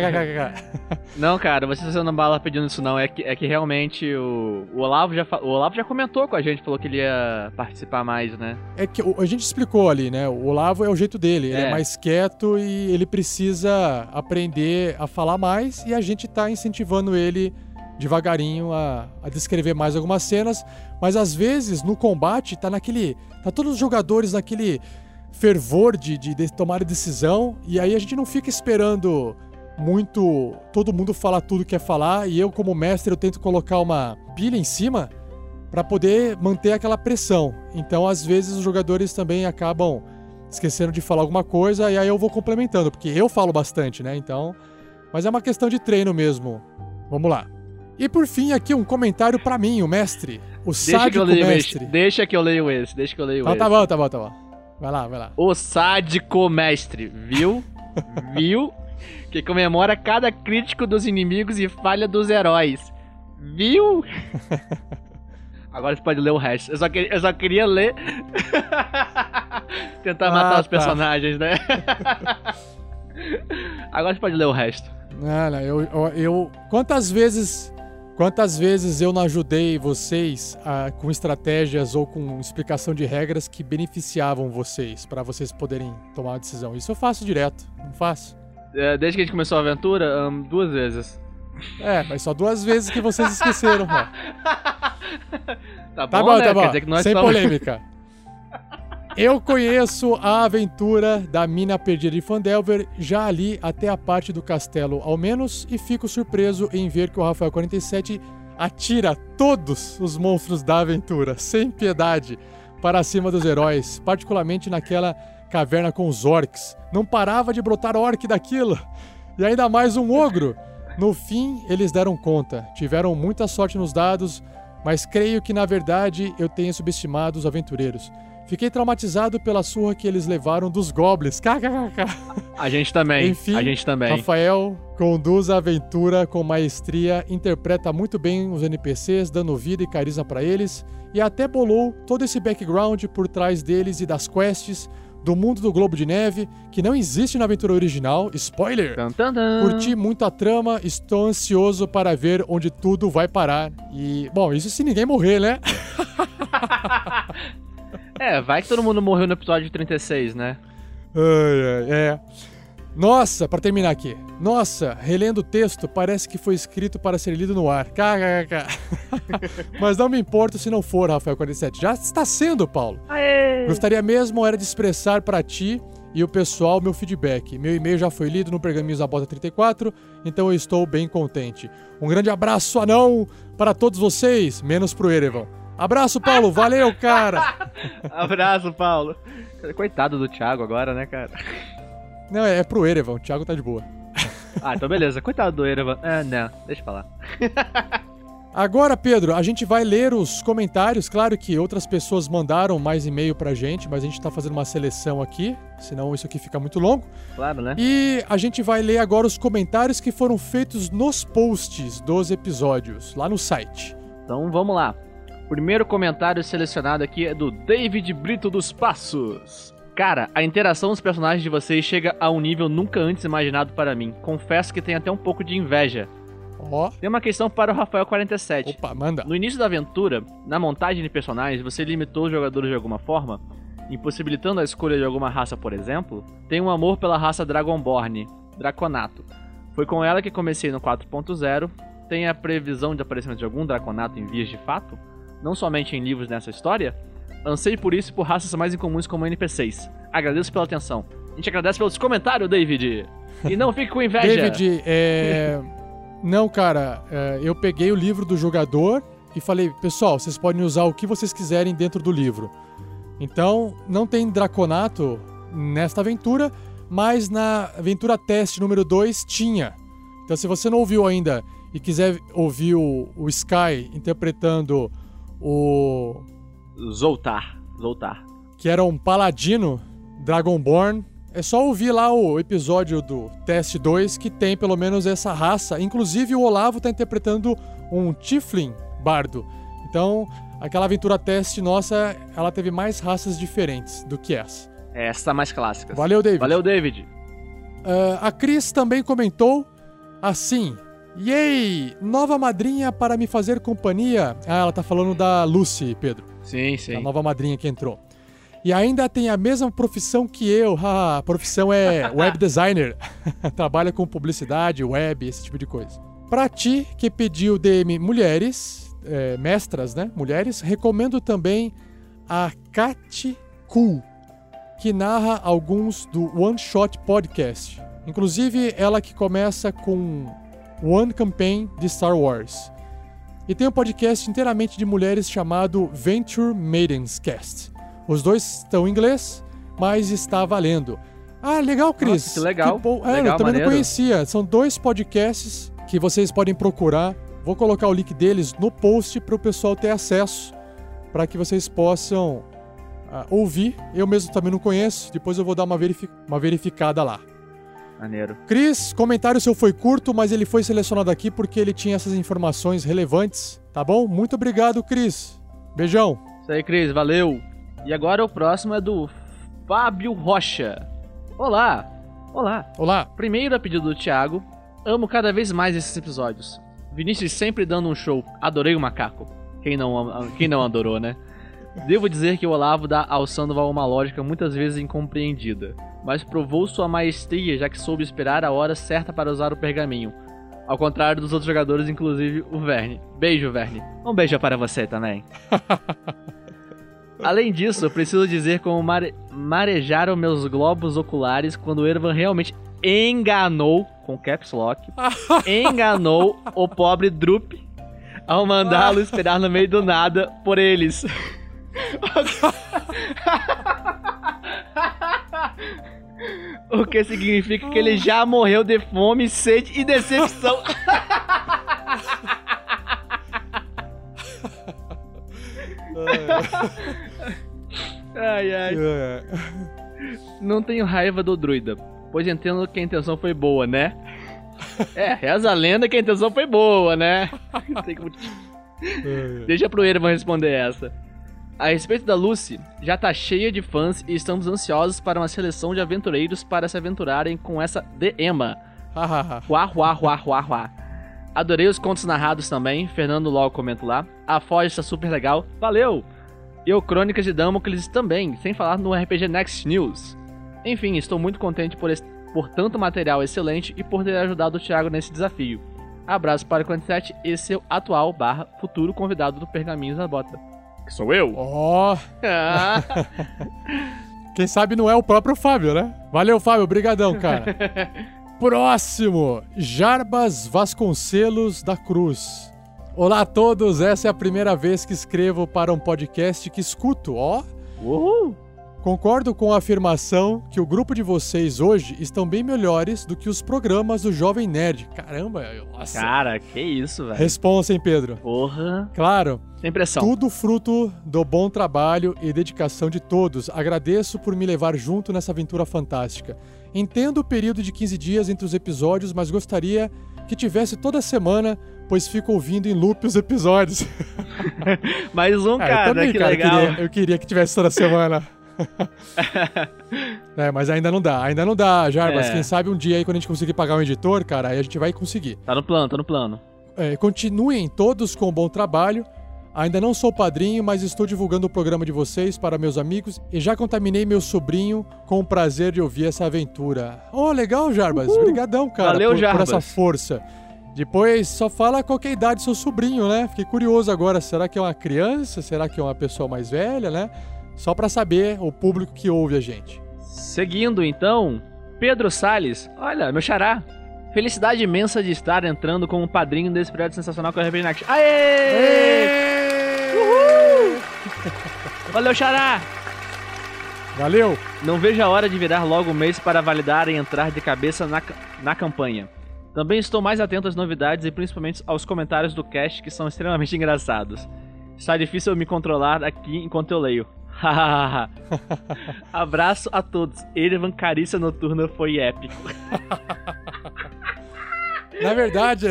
KKKK. Não, cara, você está sendo bala pedindo isso não. É que, é que realmente o, o, Olavo já, o Olavo já comentou com a gente, falou que ele ia participar mais, né? É que a gente explicou ali, né? O Olavo é o jeito dele, ele é É. mais quieto e ele precisa aprender a falar mais e a gente tá incentivando ele devagarinho a, a descrever mais algumas cenas, mas às vezes no combate tá naquele. tá todos os jogadores naquele fervor de, de, de tomar decisão e aí a gente não fica esperando muito todo mundo falar tudo que quer falar e eu como mestre eu tento colocar uma pilha em cima para poder manter aquela pressão. Então, às vezes, os jogadores também acabam esquecendo de falar alguma coisa e aí eu vou complementando, porque eu falo bastante, né? Então, mas é uma questão de treino mesmo. Vamos lá. E por fim, aqui um comentário pra mim, o mestre. O Deixa sádico mestre. esse. Deixa que eu leio esse. Deixa que eu leio Então esse. tá bom, tá bom, tá bom. Vai lá, vai lá. O sádico mestre, viu? viu? Que comemora cada crítico dos inimigos e falha dos heróis. Viu? Agora você pode ler o resto. Eu só, que- eu só queria ler. Tentar matar Ah, os tá. personagens, né? Agora você pode ler o resto. Não, não, eu, eu, eu- Quantas vezes. Quantas vezes eu não ajudei vocês ah, com estratégias ou com explicação de regras que beneficiavam vocês, pra vocês poderem tomar uma decisão? Isso eu faço direto, não faço? É, Desde que a gente começou a aventura, ahn, duas vezes. É, mas só duas vezes que vocês esqueceram, ó. Tá bom, Tá bom, né? tá bom. Quer dizer que nós Sem somos- polêmica. Eu conheço a aventura da mina perdida de Fandelver já ali até a parte do castelo, ao menos, e fico surpreso em ver que o Rafael 47 atira todos os monstros da aventura, sem piedade, para cima dos heróis, particularmente naquela caverna com os orcs. Não parava de brotar orc daquilo. E ainda mais um ogro. No fim, eles deram conta. Tiveram muita sorte nos dados, mas creio que na verdade eu tenha subestimado os aventureiros. Fiquei traumatizado pela surra que eles levaram dos goblins. KKKK. A gente também. Enfim, a gente também. Rafael conduz a aventura com maestria, interpreta muito bem os NPCs, dando vida e carisma pra eles, e até bolou todo esse background por trás deles e das quests do mundo do Globo de Neve, que não existe na aventura original. Spoiler! Curti muito a trama, estou ansioso para ver onde tudo vai parar. E, bom, isso se ninguém morrer, né? É, vai que todo mundo morreu no episódio 36, né? Ai, ai, é. Nossa, para terminar aqui. Nossa, relendo o texto, parece que foi escrito para ser lido no ar. KKK. Mas não me importo se não for, Rafael 47. Já está sendo, Paulo. Gostaria mesmo era de expressar para ti e o pessoal meu feedback. Meu e-mail já foi lido no Pergaminhos da Bota 34, então eu estou bem contente. Um grande abraço, anão, para todos vocês, menos pro Erevan. Abraço, Paulo. Valeu, cara. Abraço, Paulo. Coitado do Thiago agora, né, cara? Não, é, é pro Erevan. O Thiago tá de boa. Ah, então beleza. Coitado do Erevan. É, não, deixa pra lá. Agora, Pedro, a gente vai ler os comentários. Claro que outras pessoas mandaram mais e-mail pra gente, mas a gente tá fazendo uma seleção aqui, senão isso aqui fica muito longo. Claro, né? E a gente vai ler agora os comentários que foram feitos nos posts dos episódios, lá no site. Então vamos lá. O primeiro comentário selecionado aqui é do David Brito dos Passos. Cara, a interação dos personagens de vocês chega a um nível nunca antes imaginado para mim. Confesso que tenho até um pouco de inveja. Ó. Tem uma questão para o Rafael 47. Opa, manda. No início da aventura, na montagem de personagens, você limitou os jogadores de alguma forma, impossibilitando a escolha de alguma raça, por exemplo. Tem um amor pela raça Dragonborn, Draconato. Foi com ela que comecei no 4.0. Tem a previsão de aparecimento de algum Draconato em vias de fato, não somente em livros nessa história. Ansei por isso e por raças mais incomuns como NPCs. Agradeço pela atenção. A gente agradece pelos comentários, David. E não fique com inveja. David, é. Não, cara, é, eu peguei o livro do jogador e falei, pessoal, vocês podem usar o que vocês quiserem dentro do livro. Então, não tem Draconato nesta aventura, mas na aventura teste número 2 tinha. Então, se você não ouviu ainda e quiser ouvir o, o Sky interpretando o. Zoltar. Zoltar. que era um paladino Dragonborn. É só ouvir lá o episódio do Teste 2 que tem pelo menos essa raça. Inclusive o Olavo tá interpretando um Tiflin bardo. Então, aquela aventura teste nossa, ela teve mais raças diferentes do que essa. É, essa tá mais clássica. Valeu, David. Valeu, David. Ah, a Cris também comentou assim: Yay! Nova madrinha para me fazer companhia. Ah, ela tá falando da Lucy, Pedro. Sim, sim. A nova madrinha que entrou. E ainda tem a mesma profissão que eu. A profissão é web designer. Trabalha com publicidade, web, esse tipo de coisa. Pra ti, que pediu DM mulheres, é, mestras, né? Mulheres, recomendo também a Kat Cool, que narra alguns do One Shot Podcast. Inclusive, ela que começa com One Campaign de Star Wars. E tem um podcast inteiramente de mulheres chamado Venture Maidens Cast. Os dois estão em inglês, mas está valendo. Ah, legal, Cris. Nossa, que legal. bom. É, Legal, eu também maneiro. não conhecia. São dois podcasts que vocês podem procurar Vou colocar o link deles no post para o pessoal ter acesso, para que vocês possam ah, ouvir. Eu mesmo também não conheço, depois eu vou dar uma, verifi uma verificada lá. Maneiro. Cris, comentário seu foi curto, mas ele foi selecionado aqui porque ele tinha essas informações relevantes, tá bom? Muito obrigado, Cris. Beijão. Isso aí, Cris, valeu. E agora o próximo é do Fábio Rocha. Olá. Olá. Olá. Primeiro a pedido do Thiago. Amo cada vez mais esses episódios. Vinícius sempre dando um show. Adorei o macaco. Quem não, quem não adorou, né? Devo dizer que o Olavo dá ao Sandoval uma lógica muitas vezes incompreendida, mas provou sua maestria já que soube esperar a hora certa para usar o pergaminho. Ao contrário dos outros jogadores, inclusive o Verne. Beijo, Verne. Um beijo para você também. Além disso, eu preciso dizer como mare marejaram meus globos oculares quando o Ervan realmente enganou, com caps lock, enganou o pobre Drup ao mandá-lo esperar no meio do nada por eles. o que significa que ele já morreu de fome, sede e decepção. ai, ai. Não tenho raiva do druida, pois entendo que a intenção foi boa, né? É, reza a lenda que a intenção foi boa, né? Deixa pro Ervan responder essa. A respeito da Lucy, já tá cheia de fãs e estamos ansiosos para uma seleção de aventureiros para se aventurarem com essa de Emma. Ruá, ruá, ruá, ruá, ruá. Adorei os contos narrados também, Fernando logo comenta lá. A Foz está super legal, valeu! E o Crônicas de Damocles também, sem falar no RPG Next News. Enfim, estou muito contente por, por tanto material excelente e por ter ajudado o Thiago nesse desafio. Abraço para o 47 e seu atual barra futuro convidado do Pergaminhos na Bota. Que sou eu? Ó! Quem sabe não é o próprio Fábio, né? Valeu, Fábio. Obrigadão, cara. Próximo, Jarbas Vasconcelos da Cruz. Olá a todos, essa é a primeira vez que escrevo para um podcast que escuto, ó. Uhul. Concordo com a afirmação que o grupo de vocês hoje estão bem melhores do que os programas do Jovem Nerd. Caramba, nossa. Cara, que isso, velho. Responsa, hein, Pedro? Porra. Claro. Sem pressão. Tudo fruto do bom trabalho e dedicação de todos. Agradeço por me levar junto nessa aventura fantástica. Entendo o período de 15 dias entre os episódios, mas gostaria que tivesse toda semana, pois fico ouvindo em loop os episódios. Mais um, É, eu cara, também, que cara, legal. queria- eu queria que tivesse toda semana. é, mas ainda não dá, ainda não dá, Jarbas. É. Quem sabe um dia aí, quando a gente conseguir pagar um editor, cara, aí a gente vai conseguir. Tá no plano, tá no plano. É, continuem todos com um bom trabalho. Ainda não sou padrinho, mas estou divulgando o programa de vocês para meus amigos e já contaminei meu sobrinho com o prazer de ouvir essa aventura. Oh, legal, Jarbas. Obrigadão, cara, Valeu, por, por Jarbas. essa força. Depois, só fala qual que é a idade do seu sobrinho, né? Fiquei curioso agora. Será que é uma criança? Será que é uma pessoa mais velha, né? Só pra saber o público que ouve a gente. Seguindo então, Pedro Salles. Olha, meu xará. Felicidade imensa de estar entrando como padrinho desse projeto sensacional que é o RPG Next. Aê! Uhul! Valeu, xará! Valeu! Não vejo a hora de virar logo o mês para validar e entrar de cabeça na, na campanha. Também estou mais atento às novidades e principalmente aos comentários do cast que são extremamente engraçados. Está difícil eu me controlar aqui enquanto eu leio. Abraço a todos. Erevan Carícia Noturna foi épico. Na verdade,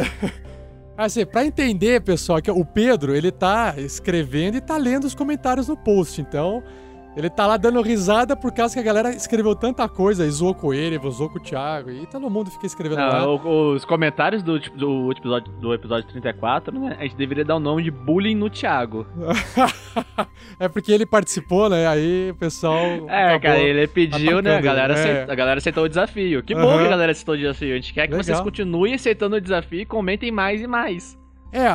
assim, pra entender, pessoal, que o Pedro, ele tá escrevendo e tá lendo os comentários no post, então ele tá lá dando risada por causa que a galera escreveu tanta coisa, e zoou com ele, zoou com o Thiago, e todo mundo fica escrevendo Não, lá. o- os comentários do, tipo, do, episódio, do episódio 34, né? A gente deveria dar o nome de bullying no Thiago. É porque ele participou, né? Aí o pessoal. É, cara, ele pediu, né? A galera, ele. É. aceitou, a galera aceitou o desafio. Que bom Aham. que a galera aceitou o desafio. A gente quer que Legal. vocês continuem aceitando o desafio e comentem mais e mais. É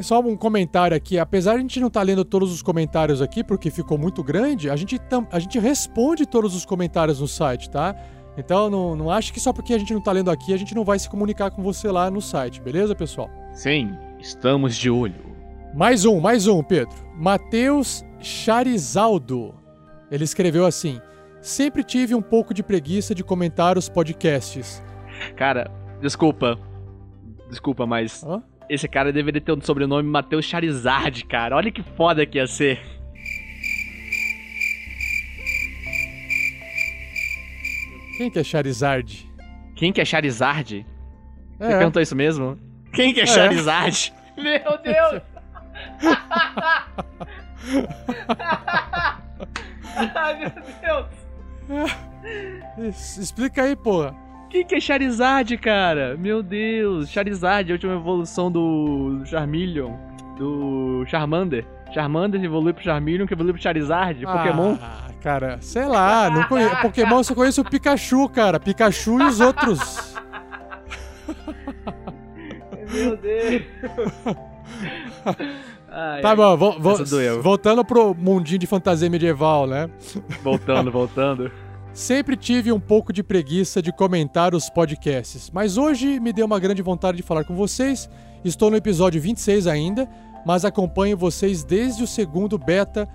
só um comentário aqui. Apesar de a gente não estar lendo todos os comentários aqui, porque ficou muito grande, a gente, tam- a gente responde todos os comentários no site, tá? Então não, não acho que só porque a gente não tá lendo aqui, a gente não vai se comunicar com você lá no site, beleza, pessoal? Sim, estamos de olho. Mais um, mais um, Pedro. Matheus Charizaldo. Ele escreveu assim: Sempre tive um pouco de preguiça de comentar os podcasts. Cara, desculpa. Desculpa, mas Esse cara deveria ter um sobrenome Matheus Charizard, cara. Olha que foda que ia ser. Quem que é Charizard? Quem que é Charizard? É. Você perguntou isso mesmo? Quem que é, É. Charizard? Meu Deus! Ai, meu Deus! Explica aí, porra. Quem que é Charizard, cara? Meu Deus, Charizard, a última evolução do Charmeleon, do Charmander. Charmander evolui pro Charmeleon, que evolui pro Charizard, Pokémon. Ah, cara, sei lá, não conhe... Pokémon eu só conheço o Pikachu, cara. Pikachu e os outros. Meu Deus. Ai, Tá bom, vo- vo- voltando pro mundinho de fantasia medieval, né? Voltando, voltando. Sempre tive um pouco de preguiça de comentar os podcasts, mas hoje me deu uma grande vontade de falar com vocês. Estou no episódio 26 ainda, mas acompanho vocês desde o segundo beta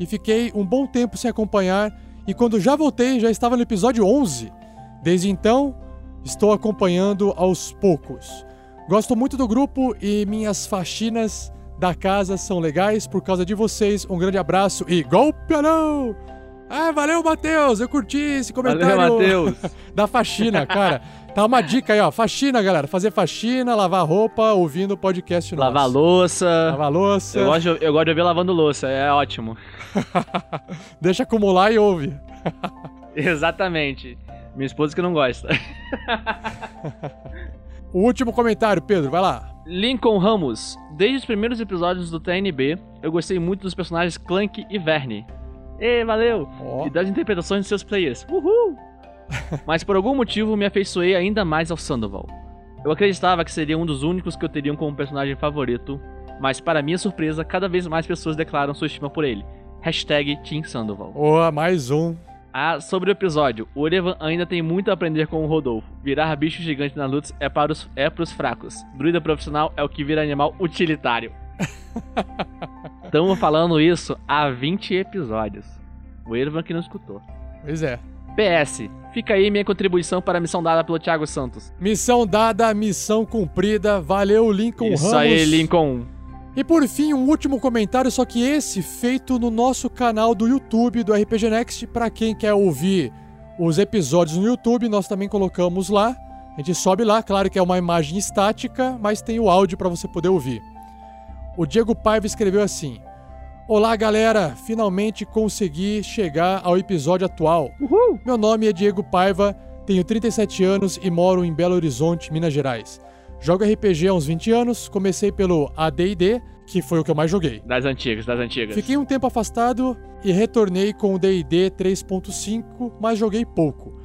e fiquei um bom tempo sem acompanhar. E quando já voltei, já estava no episódio 11. Desde então, estou acompanhando aos poucos. Gosto muito do grupo e minhas faxinas da casa são legais por causa de vocês. Um grande abraço e golpe não! Ah, valeu, Matheus! Eu curti esse comentário. Valeu, Matheus. da faxina, cara. Tá uma dica aí, ó. Faxina, galera. Fazer faxina, lavar roupa, ouvindo o podcast nosso. Lavar louça. Lavar louça. Eu gosto, de, eu gosto de ouvir lavando louça, é ótimo. Deixa acumular e ouve. Exatamente. Minha esposa que não gosta. O último comentário, Pedro, vai lá. Lincoln Ramos. Desde os primeiros episódios do TNB, eu gostei muito dos personagens Clank e Verne. Ê, valeu! E das interpretações de seus players. Uhul! Mas por algum motivo me afeiçoei ainda mais ao Sandoval. Eu acreditava que seria um dos únicos que eu teriam como personagem favorito, mas para minha surpresa, cada vez mais pessoas declaram sua estima por ele. Hashtag Team Sandoval. Boa, mais um. Ah, sobre o episódio, o Erevan ainda tem muito a aprender com o Rodolfo. Virar bicho gigante na luta é para os, é pros fracos. Druida profissional é o que vira animal utilitário. Estamos falando isso há 20 episódios. O Erevan que não escutou. Pois é. PS, fica aí minha contribuição para a missão dada pelo Thiago Santos. Missão dada, missão cumprida. Valeu, Lincoln Isso Ramos. aí, Lincoln. E por fim, um último comentário, só que esse feito no nosso canal do YouTube do RPG Next. Para quem quer ouvir os episódios no YouTube, nós também colocamos lá. A gente sobe lá, claro que é uma imagem estática, mas tem o áudio para você poder ouvir. O Diego Paiva escreveu assim: Olá, galera! Finalmente consegui chegar ao episódio atual. Meu nome é Diego Paiva, tenho 37 anos e moro em Belo Horizonte, Minas Gerais. Jogo RPG há uns 20 anos, comecei pelo AD&D, que foi o que eu mais joguei. Das antigas, das antigas. Fiquei um tempo afastado e retornei com o D&D 3.5, mas joguei pouco.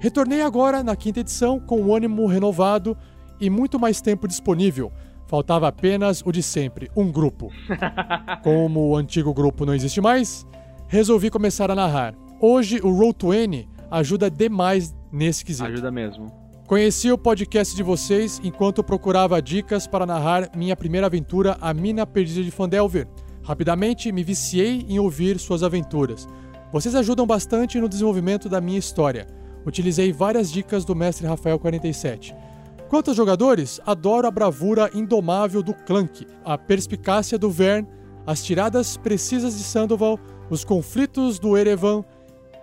Retornei agora na quinta edição com o ânimo renovado e muito mais tempo disponível. Faltava apenas o de sempre, um grupo. Como o antigo grupo não existe mais, resolvi começar a narrar. Hoje o Roll20 ajuda demais nesse quesito. Ajuda mesmo. Conheci o podcast de vocês enquanto procurava dicas para narrar minha primeira aventura, A Mina Perdida de Fandelver. Rapidamente me viciei em ouvir suas aventuras. Vocês ajudam bastante no desenvolvimento da minha história. Utilizei várias dicas do mestre Rafael 47. Quanto aos jogadores, adoro a bravura indomável do Clank, a perspicácia do Vern, as tiradas precisas de Sandoval, os conflitos do Erevan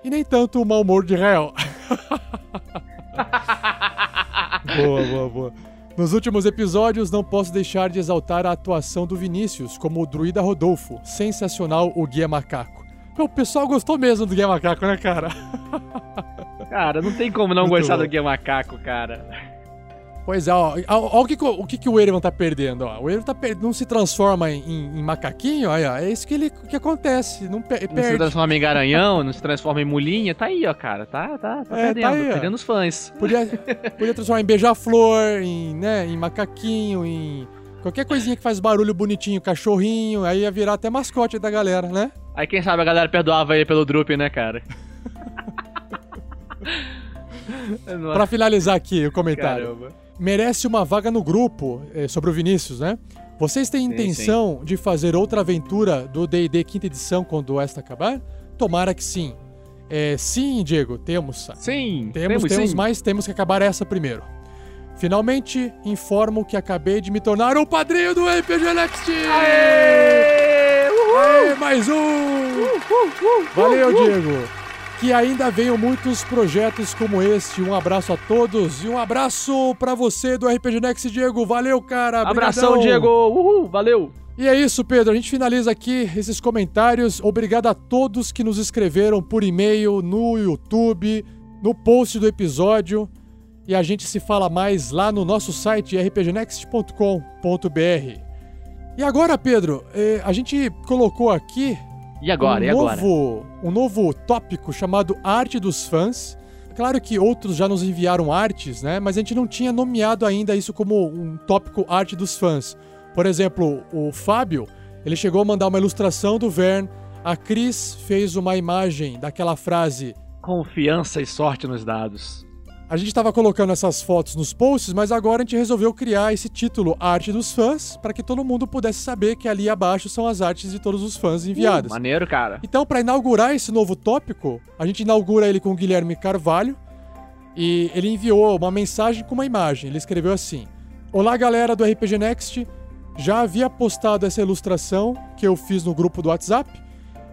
e nem tanto o mau humor de Hell. boa, boa, boa. Nos últimos episódios, não posso deixar de exaltar a atuação do Vinícius como o druida Rodolfo. Sensacional o Guia Macaco. O pessoal gostou mesmo do Guia Macaco, né, cara? Cara, não tem como não Muito gostar bom. do Guia Macaco, cara. Pois é, ó, o, que, o- que, que o Erevan tá perdendo, ó. O Erevan tá per- não se transforma em, em- em macaquinho, ó. É isso que, ele, que acontece, não pe- Não se perde. transforma em garanhão, não se transforma em mulinha, tá aí, ó, cara. Tá, tá, tá É, perdendo, tá aí, perdendo os fãs. Podia, podia transformar em beija-flor, em, né, em macaquinho, em qualquer coisinha que faz barulho bonitinho, cachorrinho, aí ia virar até mascote da galera, né? Aí quem sabe a galera perdoava ele pelo Drup, né, cara? Pra finalizar aqui o comentário. Caramba. Merece uma vaga no grupo eh, sobre o Vinícius, né? Vocês têm Sim, intenção de fazer outra aventura do D&D quinta edição quando esta acabar? Tomara que sim. É, sim, Diego, temos. Sim, temos, temos sim. mas temos que acabar essa primeiro. Finalmente, informo que acabei de me tornar o padrinho do RPG Next! Aê! Aê, mais um! Valeu, Diego! Que ainda venham muitos projetos como este. Um abraço a todos e um abraço pra você do RPG Next, Diego. Valeu, cara! Abração, Brigadão. Diego! Uhul, valeu! E é isso, Pedro. A gente finaliza aqui esses comentários. Obrigado a todos que nos escreveram por e-mail, no YouTube, no post do episódio. E a gente se fala mais lá no nosso site rpgnext.com.br. E agora, Pedro, eh, a gente colocou aqui E agora, um e agora? novo, um novo tópico chamado Arte dos Fãs. Claro que outros já nos enviaram artes, né? Mas a gente não tinha nomeado ainda isso como um tópico Arte dos Fãs. Por exemplo, o Fábio, ele chegou a mandar uma ilustração do Vern. A Cris fez uma imagem daquela frase. Confiança e sorte nos dados. A gente estava colocando essas fotos nos posts, mas agora a gente resolveu criar esse título Arte dos Fãs para que todo mundo pudesse saber que ali abaixo são as artes de todos os fãs enviadas. Uh, maneiro, cara. Então, para inaugurar esse novo tópico, a gente inaugura ele com o Guilherme Carvalho e ele enviou uma mensagem com uma imagem. Ele escreveu assim: Olá, galera do RPG Next. Já havia postado essa ilustração que eu fiz no grupo do WhatsApp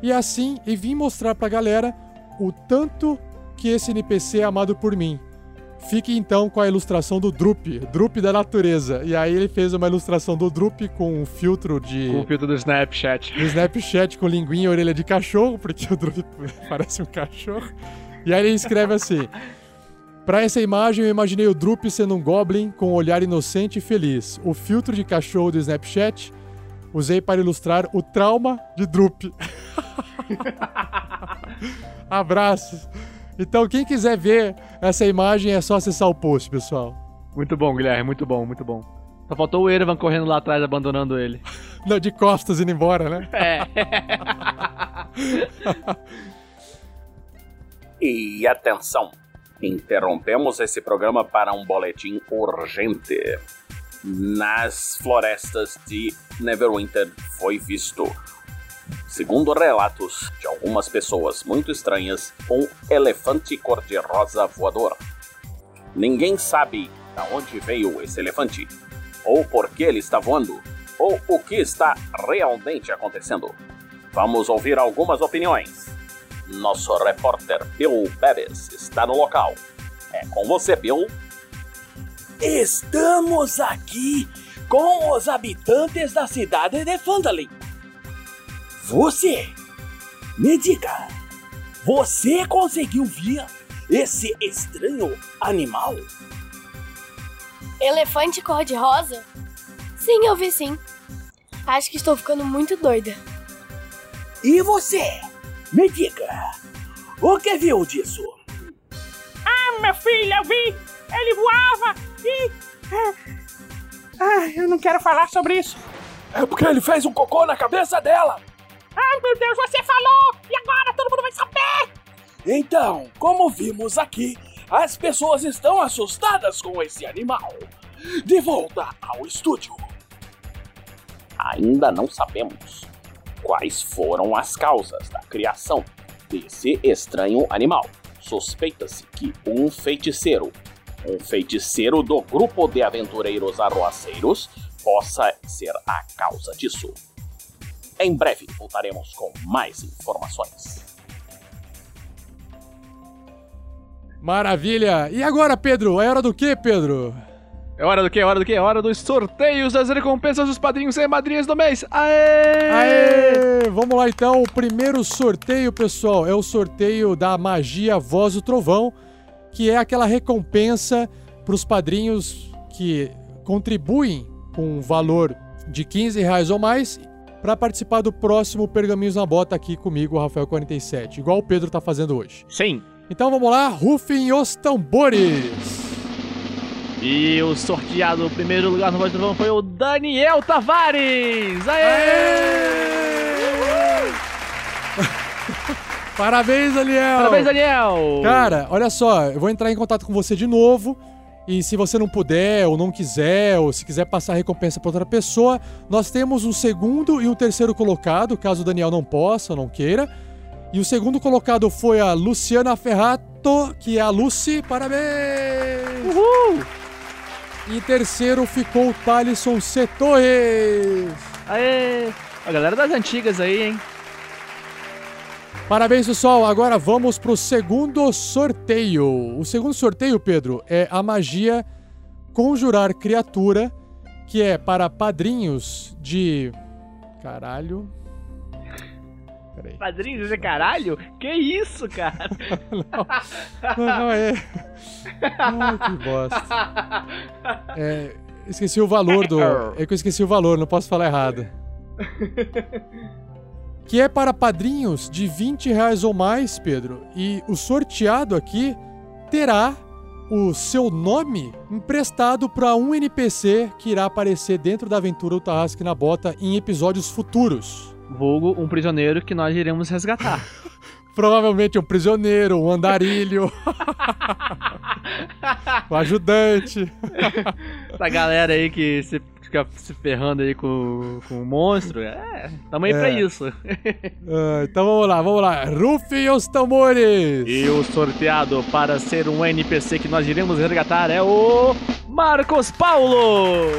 e assim e vim mostrar pra galera o tanto que esse NPC é amado por mim. Fique então com a ilustração do Drup, Drup da natureza. E aí ele fez uma ilustração do Drup com um filtro de. Com o filtro do Snapchat. No Snapchat com linguinha e orelha de cachorro, porque o Drup parece um cachorro. E aí ele escreve assim: Pra essa imagem eu imaginei o Drup sendo um goblin com um olhar inocente e feliz. O filtro de cachorro do Snapchat usei para ilustrar o trauma de Drup. Abraços. Então, quem quiser ver essa imagem é só acessar o post, pessoal. Muito bom, Guilherme, muito bom, muito bom. Só faltou o Erevan correndo lá atrás, abandonando ele. Não, de costas indo embora, né? É. E atenção! Interrompemos esse programa para um boletim urgente. Nas florestas de Neverwinter foi visto, segundo relatos de algumas pessoas muito estranhas, um elefante cor-de-rosa voador. Ninguém sabe de onde veio esse elefante, ou por que ele está voando, ou o que está realmente acontecendo. Vamos ouvir algumas opiniões. Nosso repórter Bill Beres está no local. É com você, Bill. Estamos aqui com os habitantes da cidade de Phandalin. Você, me diga, você conseguiu ver esse estranho animal? Elefante cor-de-rosa? Sim, eu vi sim. Acho que estou ficando muito doida. E você, me diga, o que viu disso? Ah, meu filho, eu vi! Ele voava e. Ah, eu não quero falar sobre isso. É porque ele fez um cocô na cabeça dela. Ai, meu Deus, você falou! E agora todo mundo vai saber! Então, como vimos aqui, as pessoas estão assustadas com esse animal. De volta ao estúdio. Ainda não sabemos quais foram as causas da criação desse estranho animal. Suspeita-se que um feiticeiro, um feiticeiro do grupo de aventureiros arroaceiros, possa ser a causa disso. Em breve voltaremos com mais informações. Maravilha! E agora, Pedro? É hora do quê, Pedro? É hora do quê? É hora do quê? É hora dos sorteios das recompensas dos padrinhos e madrinhas do mês. Aê! Aê! Vamos lá então. O primeiro sorteio, pessoal, é o sorteio da Magia Voz do Trovão, que é aquela recompensa para os padrinhos que contribuem com um valor de 15 reais ou mais para participar do próximo Pergaminhos na Bota aqui comigo, o Rafael47, igual o Pedro tá fazendo hoje. Sim. Então vamos lá, rufem os tambores! E o sorteado no primeiro lugar no Voz do Trovão foi o Daniel Tavares! Aê! Parabéns, Daniel! Parabéns, Daniel! Cara, olha só, eu vou entrar em contato com você de novo. E se você não puder, ou não quiser, ou se quiser passar a recompensa para outra pessoa, nós temos um segundo e um terceiro colocado, caso o Daniel não possa ou não queira. E o segundo colocado foi a Luciana Ferrato, que é a Lucy. Parabéns! Uhul! E terceiro ficou o Thalisson C. Torres. Aê! A galera das antigas aí, hein? Parabéns, pessoal. Agora vamos pro segundo sorteio. O segundo sorteio, Pedro, é a magia Conjurar Criatura, que é para padrinhos de. Caralho. Peraí. Padrinhos de caralho? Que isso, cara? Não, não é. Ai, que bosta. É, esqueci o valor do. É que eu esqueci o valor, não posso falar errado. Que é para padrinhos de 20 reais ou mais, Pedro. E o sorteado aqui terá o seu nome emprestado para um NPC que irá aparecer dentro da aventura do Tarrasque na Bota em episódios futuros. Vulgo um prisioneiro que nós iremos resgatar. Provavelmente um prisioneiro, um andarilho, o ajudante. Essa galera aí que se, fica se ferrando aí com, com o monstro, é, tamo aí pra É. isso. Ah, então vamos lá, vamos lá. Rufem os tambores! E o sorteado para ser um NPC que nós iremos resgatar é o Marcos Paulo!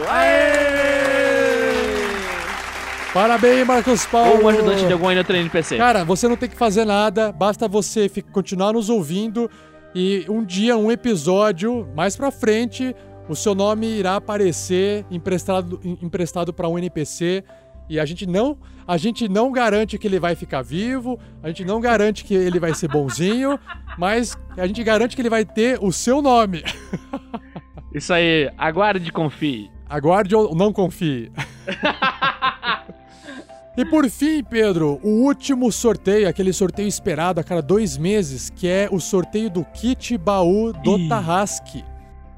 Parabéns, Marcos Paulo! Ou um ajudante de algum outro NPC. Cara, você não tem que fazer nada, basta você continuar nos ouvindo e um dia, um episódio mais pra frente, o seu nome irá aparecer emprestado, em- emprestado para um NPC e a gente não, a gente não garante que ele vai ficar vivo, a gente não garante que ele vai ser bonzinho, mas a gente garante que ele vai ter o seu nome. Isso aí, aguarde e confie. Aguarde ou não confie. E por fim, Pedro, o último sorteio, aquele sorteio esperado a cada dois meses, que é o sorteio do kit baú do Tarrasque.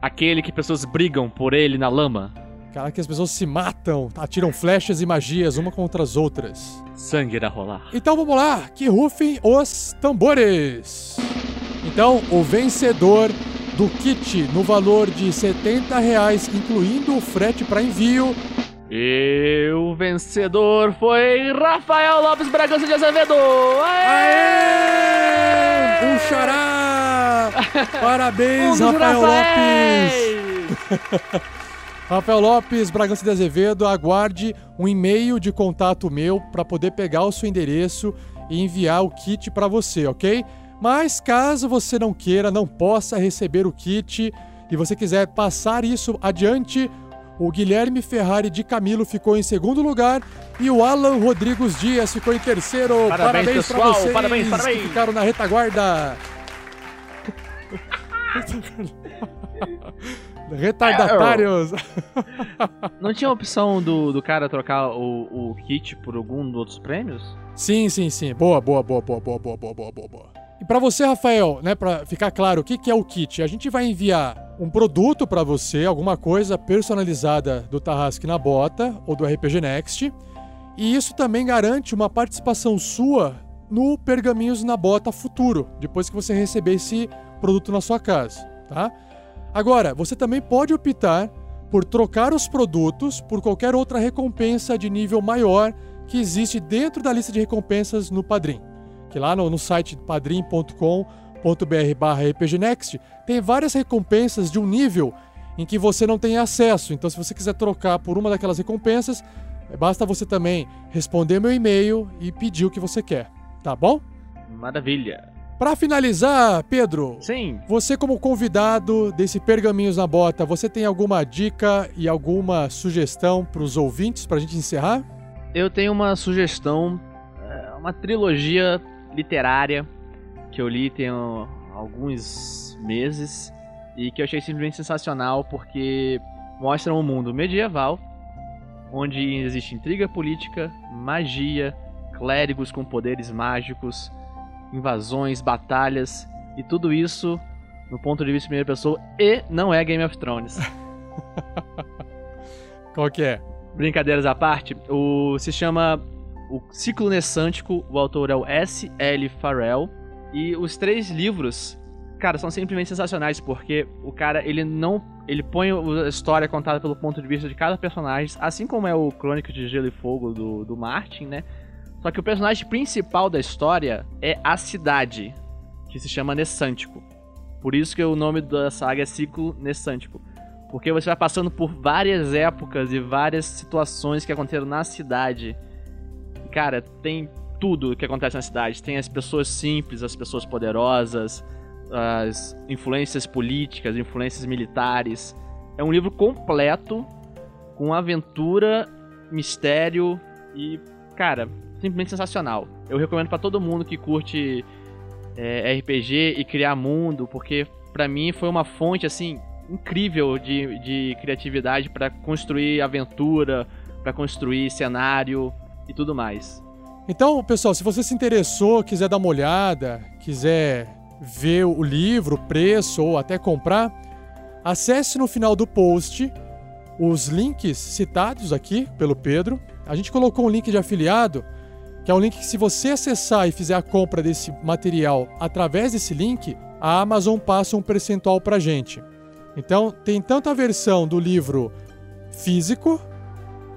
Aquele que pessoas brigam por ele na lama. Cara, que as pessoas se matam, atiram flechas e magias uma contra as outras. Sangue irá rolar. Então vamos lá, que rufem os tambores. Então, o vencedor do kit no valor de 70 reais, incluindo o frete para envio, E o vencedor foi Rafael Lopes Bragança de Azevedo! Um xará! Parabéns, Um Rafael! Lopes! Rafael Lopes, Bragança de Azevedo, aguarde um e-mail de contato meu para poder pegar o seu endereço e enviar o kit para você, ok? Mas caso você não queira, não possa receber o kit e você quiser passar isso adiante, o Guilherme Ferrari de Camilo ficou em segundo lugar e o Alan Rodrigues Dias ficou em terceiro. Parabéns, pra pessoal, vocês parabéns, que parabéns. ficaram na retaguarda. Retardatários. Não tinha opção do, do cara trocar o, o kit por algum dos outros prêmios? Sim, sim, sim. Boa, boa, boa, boa, boa, boa, boa, boa, boa, boa. E pra você, Rafael, né, para ficar claro, o que, que é o kit? A gente vai enviar um produto pra você, alguma coisa personalizada do Tarrasque na Bota ou do RPG Next. E isso também garante uma participação sua no Pergaminhos na Bota futuro, depois que você receber esse produto na sua casa, tá? Agora, você também pode optar por trocar os produtos por qualquer outra recompensa de nível maior que existe dentro da lista de recompensas no Padrim. Que lá no, no site padrim.com.br barra rpgnext tem várias recompensas de um nível em que você não tem acesso. Então, se você quiser trocar por uma daquelas recompensas, basta você também responder meu e-mail e pedir o que você quer, tá bom? Maravilha. Pra finalizar, Pedro. Sim. Você como convidado desse Pergaminhos na Bota, você tem alguma dica e alguma sugestão pros ouvintes pra gente encerrar? Eu tenho uma sugestão, é, uma trilogia literária que eu li tem alguns meses e que eu achei simplesmente sensacional porque mostra um mundo medieval onde existe intriga política, magia, clérigos com poderes mágicos, invasões, batalhas e tudo isso no ponto de vista de primeira pessoa e não é Game of Thrones. Qual que é? Brincadeiras à parte, o se chama o Ciclo Nessântico, o autor é o S. L. Farrell e os três livros, cara, são simplesmente sensacionais porque o cara ele não ele põe a história contada pelo ponto de vista de cada personagem, assim como é o Crônica de Gelo e Fogo do, do Martin, né? Só que o personagem principal da história é a cidade, que se chama Nessântico. Por isso que o nome da saga é Ciclo Nessântico. Porque você vai passando por várias épocas e várias situações que aconteceram na cidade. Cara, tem tudo que acontece na cidade. Tem as pessoas simples, as pessoas poderosas, as influências políticas, influências militares. É um livro completo, com aventura, mistério e, cara, simplesmente sensacional. Eu recomendo para todo mundo que curte é, RPG e criar mundo, porque para mim foi uma fonte assim incrível de, de criatividade para construir aventura, para construir cenário e tudo mais. Então, pessoal, se você se interessou, quiser dar uma olhada, quiser ver o livro, o preço ou até comprar, acesse no final do post os links citados aqui pelo Pedro. A gente colocou um link de afiliado, que é um link que se você acessar e fizer a compra desse material através desse link, a Amazon passa um percentual pra gente. Então, tem tanto a versão do livro físico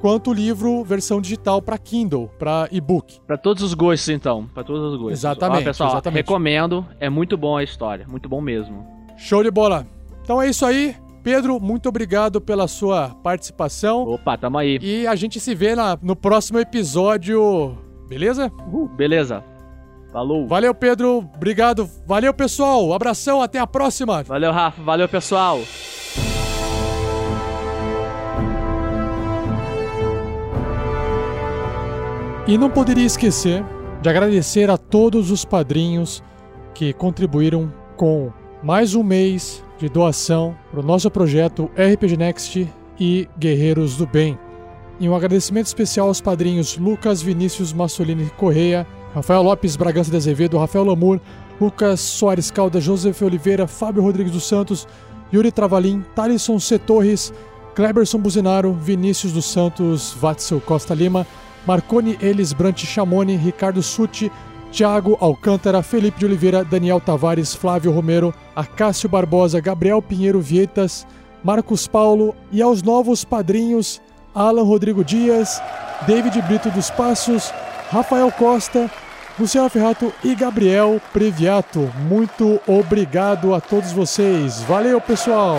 quanto o livro versão digital para Kindle, para e-book. Para todos os gostos, então. Para todos os gostos. Exatamente. Ó, pessoal, exatamente. recomendo. É muito bom a história. Muito bom mesmo. Show de bola. Então é isso aí. Pedro, muito obrigado pela sua participação. Opa, tamo aí. E a gente se vê na, no próximo episódio. Beleza? Uh, beleza. Falou. Valeu, Pedro. Obrigado. Valeu, pessoal. Abração. Até a próxima. Valeu, Rafa. Valeu, pessoal. E não poderia esquecer de agradecer a todos os padrinhos que contribuíram com mais um mês de doação para o nosso projeto RPG Next e Guerreiros do Bem. E um agradecimento especial aos padrinhos Lucas Vinícius Massolini Correia, Rafael Lopes Bragança de Azevedo, Rafael Lamour, Lucas Soares Calda, José Oliveira, Fábio Rodrigues dos Santos, Yuri Travalim, Thalisson C. Torres, Kleberson Buzinaro, Vinícius dos Santos, Watzel Costa Lima, Marconi Elis Brant Chamoni, Ricardo Suti, Thiago Alcântara, Felipe de Oliveira, Daniel Tavares, Flávio Romero, Acácio Barbosa, Gabriel Pinheiro Vietas, Marcos Paulo e aos novos padrinhos Alan Rodrigo Dias, David Brito dos Passos, Rafael Costa, Luciano Ferrato e Gabriel Previato. Muito obrigado a todos vocês. Valeu, pessoal!